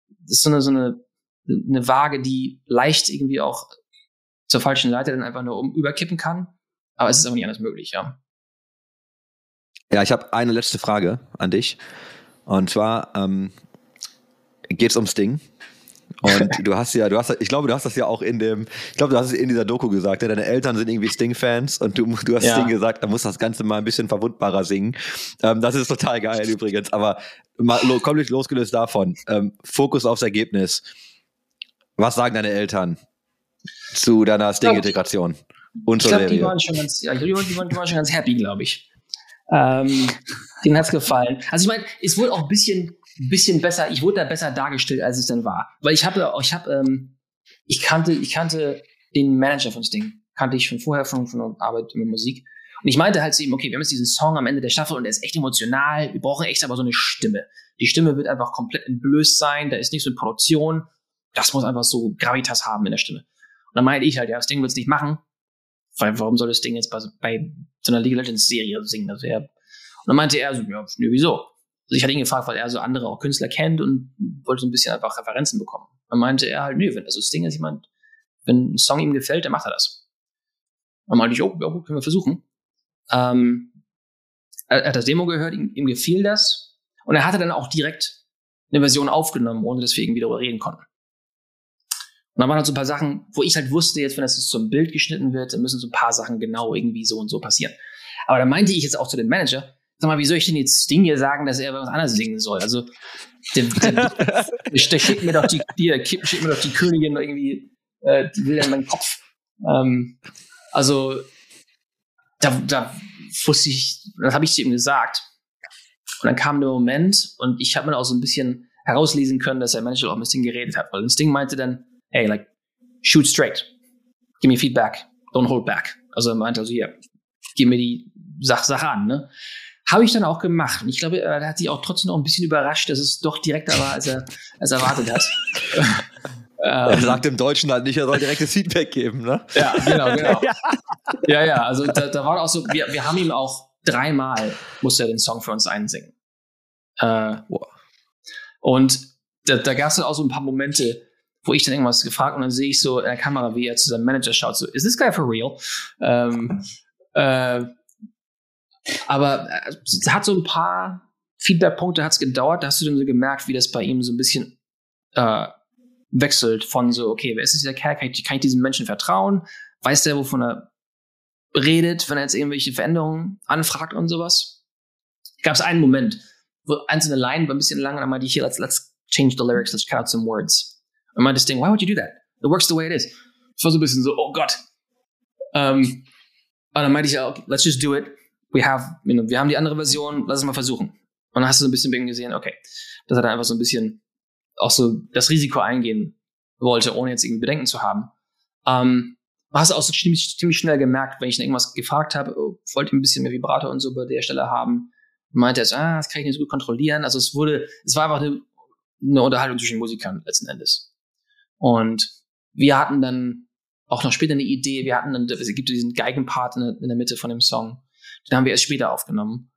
das ist so eine, so eine, eine Waage, die leicht irgendwie auch zur falschen Seite dann einfach nur um, überkippen kann. Aber es ist auch nicht anders möglich, ja. Ja, ich habe eine letzte Frage an dich. Und zwar ähm, geht es ums Ding. Und du hast ja, du hast, ich glaube, du hast das ja auch in dem, ich glaube, du hast es in dieser Doku gesagt, ja, deine Eltern sind irgendwie Sting-Fans und du, du hast ja. Sting gesagt, da muss das Ganze mal ein bisschen verwundbarer singen. Ähm, das ist total geil übrigens, aber mal, komm nicht losgelöst davon. Ähm, Fokus aufs Ergebnis. Was sagen deine Eltern zu deiner Sting-Integration? Und ich glaube, die waren schon ganz, ja, die die waren, die waren schon ganz happy, glaube ich. Ähm, denen hat's gefallen. Also ich meine, es wurde auch ein bisschen ein bisschen besser, ich wurde da besser dargestellt, als es dann war. Weil ich habe, ich habe, ähm, ich kannte, ich kannte den Manager von Sting, kannte ich schon vorher von, von Arbeit mit Musik. Und ich meinte halt zu ihm, okay, wir haben jetzt diesen Song am Ende der Staffel und der ist echt emotional, wir brauchen echt aber so eine Stimme. Die Stimme wird einfach komplett entblößt sein, da ist nichts mit Produktion, das muss einfach so Gravitas haben in der Stimme. Und dann meinte ich halt, ja, das Ding wird's nicht machen, weil warum soll das Ding jetzt bei, bei so einer League Legends Serie singen? Also er, und dann meinte er so, ja, nö, wieso? Also ich hatte ihn gefragt, weil er so andere auch Künstler kennt und wollte so ein bisschen einfach Referenzen bekommen. Dann meinte er halt, nö, wenn also das Ding ist jemand, wenn ein Song ihm gefällt, dann macht er das. Dann meinte ich, oh, ja gut, können wir versuchen. Ähm, er, hat das Demo gehört, ihm, ihm gefiel das und er hatte dann auch direkt eine Version aufgenommen, ohne dass wir irgendwie darüber reden konnten. Und dann waren halt so ein paar Sachen, wo ich halt wusste, jetzt, wenn das jetzt zum Bild geschnitten wird, dann müssen so ein paar Sachen genau irgendwie so und so passieren. Aber da meinte ich jetzt auch zu dem Manager, sag mal, wie soll ich denn jetzt Sting hier sagen, dass er was anderes singen soll? Also, der, der, der, der schickt mir doch die, die schickt mir doch die Königin irgendwie, äh, die will in meinen Kopf. Ähm, also, da, da wusste ich, das habe ich zu ihm gesagt. Und dann kam der Moment und ich habe mir auch so ein bisschen herauslesen können, dass er manchmal auch mit Sting geredet hat, weil Sting meinte dann, hey, like, shoot straight. Give me feedback. Don't hold back. Also er meinte also hier, gib mir die Sache an, ne? Habe ich dann auch gemacht. Und ich glaube, er hat sich auch trotzdem noch ein bisschen überrascht, dass es doch direkter war, als er, als er erwartet hat. Er ähm, sagt im Deutschen halt nicht, er soll direktes Feedback geben, ne? ja, genau, genau. Ja. Ja, ja, also da, da war auch so, wir, wir haben ihm auch dreimal musste er den Song für uns einsingen. Äh, Wow. Und da, da gab es dann auch so ein paar Momente, wo ich dann irgendwas gefragt und dann sehe ich so in der Kamera, wie er zu seinem Manager schaut, so, is this guy for real? Ähm, äh, aber äh, es hat so ein paar Feedback-Punkte hat's gedauert, da hast du dann so gemerkt, wie das bei ihm so ein bisschen äh, wechselt von so, okay, wer ist dieser Kerl? Kann ich, kann ich diesem Menschen vertrauen? Weiß der, wovon er redet, wenn er jetzt irgendwelche Veränderungen anfragt und sowas? Gab es einen Moment, wo einzelne Line war ein bisschen lang und dann meinte ich hier, let's, let's change the lyrics, let's cut out some words. Und meinte das Ding, why would you do that? It works the way it is. Es war so ein bisschen so, oh Gott. Ähm, und dann meinte ich, okay, let's just do it. We have, you know, wir haben die andere Version, lass es mal versuchen. Und dann hast du so ein bisschen gesehen, okay, dass er da einfach so ein bisschen auch so das Risiko eingehen wollte, ohne jetzt irgendwie Bedenken zu haben. Ähm, hast du auch so ziemlich, ziemlich schnell gemerkt, wenn ich irgendwas gefragt habe, oh, wollte ein bisschen mehr Vibrato und so bei der Stelle haben, meinte er so, ah, das kann ich nicht so gut kontrollieren. Also es wurde, es war einfach eine, eine Unterhaltung zwischen Musikern letzten Endes. Und wir hatten dann auch noch später eine Idee, wir hatten dann, es gibt diesen Geigenpart in der Mitte von dem Song, den haben wir erst später aufgenommen.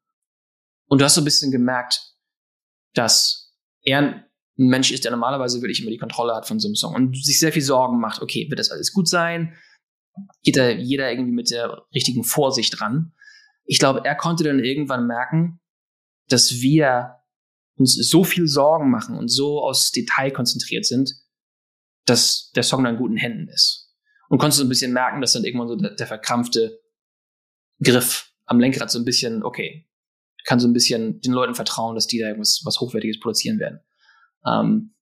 Und du hast so ein bisschen gemerkt, dass er ein Mensch ist, der normalerweise wirklich immer die Kontrolle hat von so einem Song und sich sehr viel Sorgen macht, okay, wird das alles gut sein? Geht da jeder irgendwie mit der richtigen Vorsicht ran? Ich glaube, er konnte dann irgendwann merken, dass wir uns so viel Sorgen machen und so aus Detail konzentriert sind, dass der Song dann in guten Händen ist. Und konntest so ein bisschen merken, dass dann irgendwann so der, der verkrampfte Griff am Lenkrad so ein bisschen, okay, kann so ein bisschen den Leuten vertrauen, dass die da irgendwas was Hochwertiges produzieren werden. Ähm,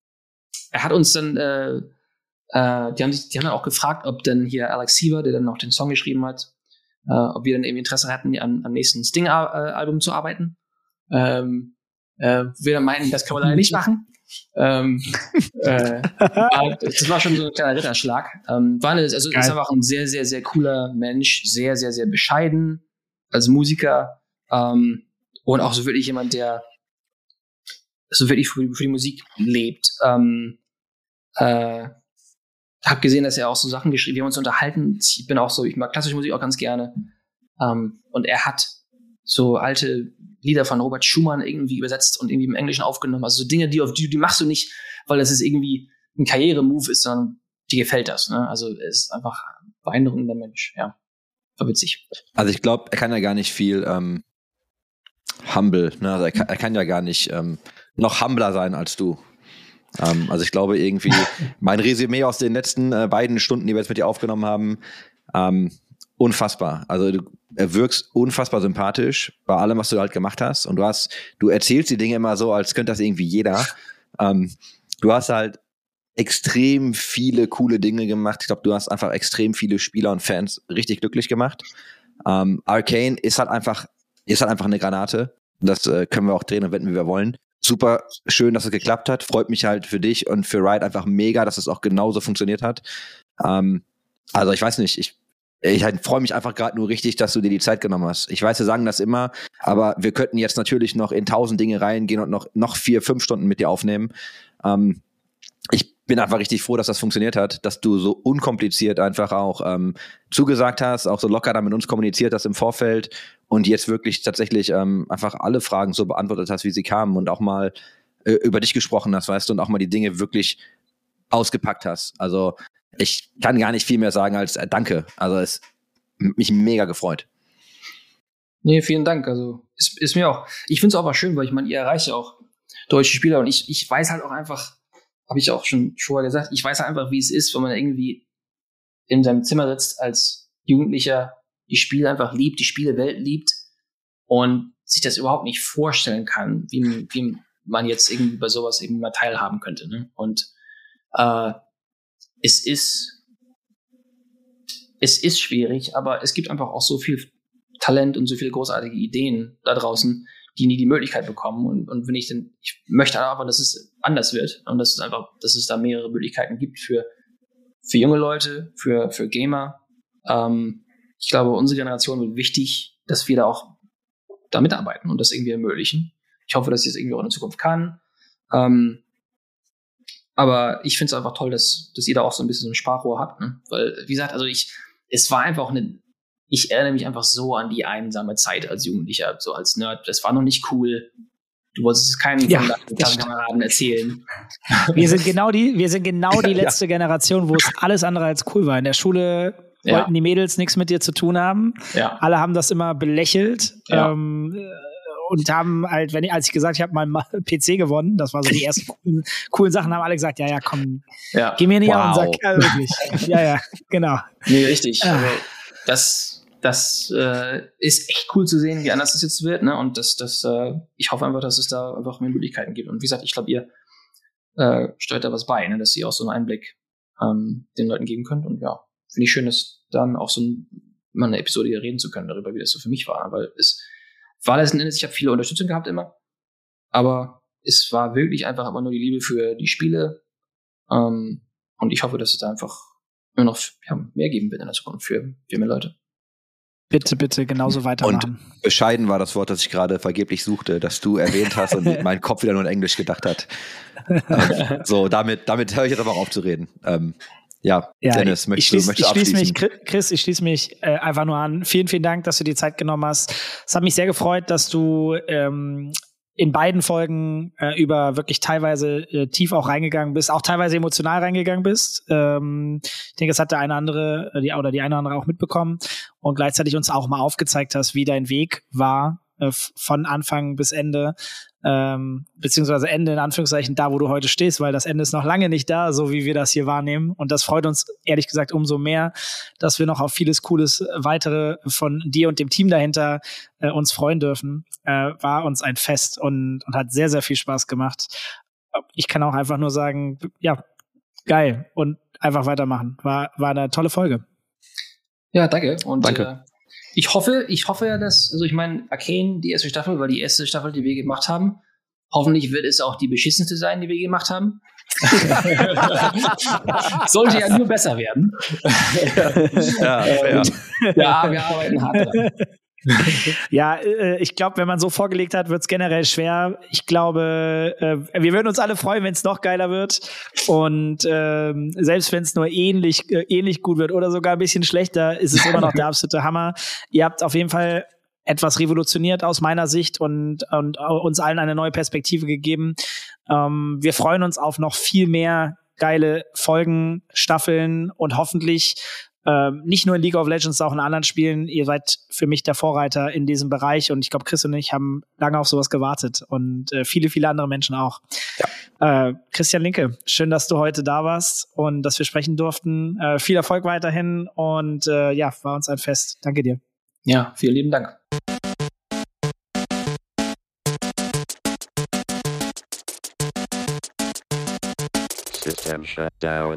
er hat uns dann, äh, äh, die, haben sich, die haben dann auch gefragt, ob denn hier Alex Siever, der dann noch den Song geschrieben hat, äh, ob wir dann irgendwie Interesse hatten, am, am nächsten Sting-Album zu arbeiten. Ähm, äh, wir dann meinten, das kann man leider nicht machen. ähm, äh, das war schon so ein kleiner Ritterschlag. Ähm, war eine, also Geil. ist einfach ein sehr, sehr, sehr cooler Mensch, sehr, sehr, sehr bescheiden als Musiker ähm, und auch so wirklich jemand, der so wirklich für, für die Musik lebt. Ähm, äh, hab gesehen, dass er auch so Sachen geschrieben, wir haben uns unterhalten. Ich bin auch so, ich mag klassische Musik auch ganz gerne. Ähm, und er hat so alte Lieder von Robert Schumann irgendwie übersetzt und irgendwie im Englischen aufgenommen. Also so Dinge, die auf die, die machst du nicht, weil das ist irgendwie ein Karrieremove ist, sondern dir gefällt das. Ne? Also er ist einfach ein beeindruckender Mensch. Ja, war witzig. Also ich glaube, er kann ja gar nicht viel ähm, humble, ne? Also er, kann, er kann ja gar nicht ähm, noch humbler sein als du. Ähm, also ich glaube irgendwie, mein Resümee aus den letzten äh, beiden Stunden, die wir jetzt mit dir aufgenommen haben, ähm, unfassbar. Also du er wirkst unfassbar sympathisch bei allem, was du halt gemacht hast. Und du hast, du erzählst die Dinge immer so, als könnte das irgendwie jeder. Ähm, du hast halt extrem viele coole Dinge gemacht. Ich glaube, du hast einfach extrem viele Spieler und Fans richtig glücklich gemacht. Ähm, Arcane ist halt einfach, ist halt einfach eine Granate. Das äh, können wir auch drehen und wenden, wie wir wollen. Super schön, dass es geklappt hat. Freut mich halt für dich und für Riot einfach mega, dass es auch genauso funktioniert hat. Ähm, also ich weiß nicht, ich ich halt freue mich einfach gerade nur richtig, dass du dir die Zeit genommen hast. Ich weiß, wir sagen das immer, aber wir könnten jetzt natürlich noch in tausend Dinge reingehen und noch, noch vier, fünf Stunden mit dir aufnehmen. Ähm, bin einfach richtig froh, dass das funktioniert hat, dass du so unkompliziert einfach auch ähm, zugesagt hast, auch so locker da mit uns kommuniziert hast im Vorfeld und jetzt wirklich tatsächlich ähm, einfach alle Fragen so beantwortet hast, wie sie kamen und auch mal äh, über dich gesprochen hast, weißt du, und auch mal die Dinge wirklich ausgepackt hast. Also ich kann gar nicht viel mehr sagen als äh, Danke. Also es mich mega gefreut. Nee, vielen Dank. Also ist, ist mir auch. Ich finde es auch was schön, weil ich meine, ihr erreicht ja auch deutsche Spieler und ich, ich weiß halt auch einfach, habe ich auch schon mal gesagt, ich weiß einfach, wie es ist, wenn man irgendwie in seinem Zimmer sitzt als Jugendlicher, die Spiele einfach liebt, die Spielewelt liebt und sich das überhaupt nicht vorstellen kann, wie, wie man jetzt irgendwie bei sowas eben mal teilhaben könnte. Ne? Und äh, es ist, es ist schwierig, aber es gibt einfach auch so viel Talent und so viele großartige Ideen da draußen, die nie die Möglichkeit bekommen. Und, und wenn ich denn, ich möchte aber, dass es anders wird und dass es einfach, dass es da mehrere Möglichkeiten gibt für, für junge Leute, für, für Gamer. Ähm, ich glaube, unsere Generation wird wichtig, dass wir da auch da mitarbeiten und das irgendwie ermöglichen. Ich hoffe, dass ich das irgendwie auch in Zukunft kann. Ähm, aber ich finde es einfach toll, dass, dass ihr da auch so ein bisschen so ein Sprachrohr habt. Ne? Weil, wie gesagt, also ich, es war einfach eine, ich erinnere mich einfach so an die einsame Zeit als Jugendlicher, so als Nerd. Das war noch nicht cool. Du wolltest es keinem Ja. Kameraden erzählen. Wir sind genau die, wir sind genau die letzte Generation, wo es alles andere als cool war. In der Schule Ja. wollten die Mädels nichts mit dir zu tun haben. Ja. Alle haben das immer belächelt. Ja. Ähm, äh, und haben halt, wenn ich, als ich gesagt habe, ich habe mal PC gewonnen, das war so die ersten coolen, coolen Sachen, haben alle gesagt, ja, ja, komm, Ja. geh mir nicht Wow. auf den Sack. Also wirklich. ja, ja, genau. Nee, richtig. Ah. Also, das das äh, ist echt cool zu sehen, wie anders das jetzt wird. Ne? Und das, das, äh, ich hoffe einfach, dass es da einfach mehr Möglichkeiten gibt. Und wie gesagt, ich glaube, ihr äh, steuert da was bei, ne? dass ihr auch so einen Einblick ähm, den Leuten geben könnt. Und ja, finde ich schön, dass dann auch so ein, mal eine Episode hier reden zu können darüber, wie das so für mich war. Weil es war letzten Endes, ich habe viele Unterstützung gehabt immer, aber es war wirklich einfach immer nur die Liebe für die Spiele. Ähm, und ich hoffe, dass es da einfach immer noch ja, mehr geben wird in der Zukunft für, für mehr Leute. Bitte, bitte genauso weitermachen. Bescheiden war das Wort, das ich gerade vergeblich suchte, das du erwähnt hast und mein Kopf wieder nur in Englisch gedacht hat. Ähm, so, damit, damit höre ich jetzt aber auch auf zu reden. Ähm, ja, Ja, Dennis, ich möchtest schließe du möchtest du schließ mich, abschließen? Chris, ich schließe mich äh, einfach nur an. Vielen, vielen Dank, dass du die Zeit genommen hast. Es hat mich sehr gefreut, dass du ähm, in beiden Folgen äh, über wirklich teilweise äh, tief auch reingegangen bist, auch teilweise emotional reingegangen bist. Ähm, ich denke, das hat der eine andere äh, die, oder die eine andere auch mitbekommen und gleichzeitig uns auch mal aufgezeigt hast, wie dein Weg war äh, von Anfang bis Ende, ähm, beziehungsweise Ende in Anführungszeichen da, wo du heute stehst, weil das Ende ist noch lange nicht da, so wie wir das hier wahrnehmen. Und das freut uns ehrlich gesagt umso mehr, dass wir noch auf vieles Cooles äh, weitere von dir und dem Team dahinter äh, uns freuen dürfen. Äh, war uns ein Fest und, und hat sehr, sehr viel Spaß gemacht. Ich kann auch einfach nur sagen, ja, geil und einfach weitermachen. War, war eine tolle Folge. Ja, danke. Und Danke. Ich hoffe, ich hoffe ja, dass, also ich meine, Arcane, die erste Staffel, war die erste Staffel, die wir gemacht haben. Hoffentlich wird es auch die beschissenste sein, die wir gemacht haben. Sollte ja nur besser werden. Ja, Ähm, fair. ja, wir arbeiten hart dran. Ja, äh, ich glaube, wenn man so vorgelegt hat, wird es generell schwer. Ich glaube, äh, wir würden uns alle freuen, wenn es noch geiler wird. Und ähm, selbst wenn es nur ähnlich, äh, ähnlich gut wird oder sogar ein bisschen schlechter, ist es immer noch der absolute Hammer. Ihr habt auf jeden Fall etwas revolutioniert aus meiner Sicht und, und uns allen eine neue Perspektive gegeben. Ähm, wir freuen uns auf noch viel mehr geile Folgen, Staffeln und hoffentlich ähm, nicht nur in League of Legends, auch in anderen Spielen. Ihr seid für mich der Vorreiter in diesem Bereich und ich glaube, Chris und ich haben lange auf sowas gewartet und äh, viele, viele andere Menschen auch. Äh, Christian Linke, schön, dass du heute da warst und dass wir sprechen durften. Äh, viel Erfolg weiterhin und äh, ja, war uns ein Fest. Danke dir. Ja, vielen lieben Dank. System shut down.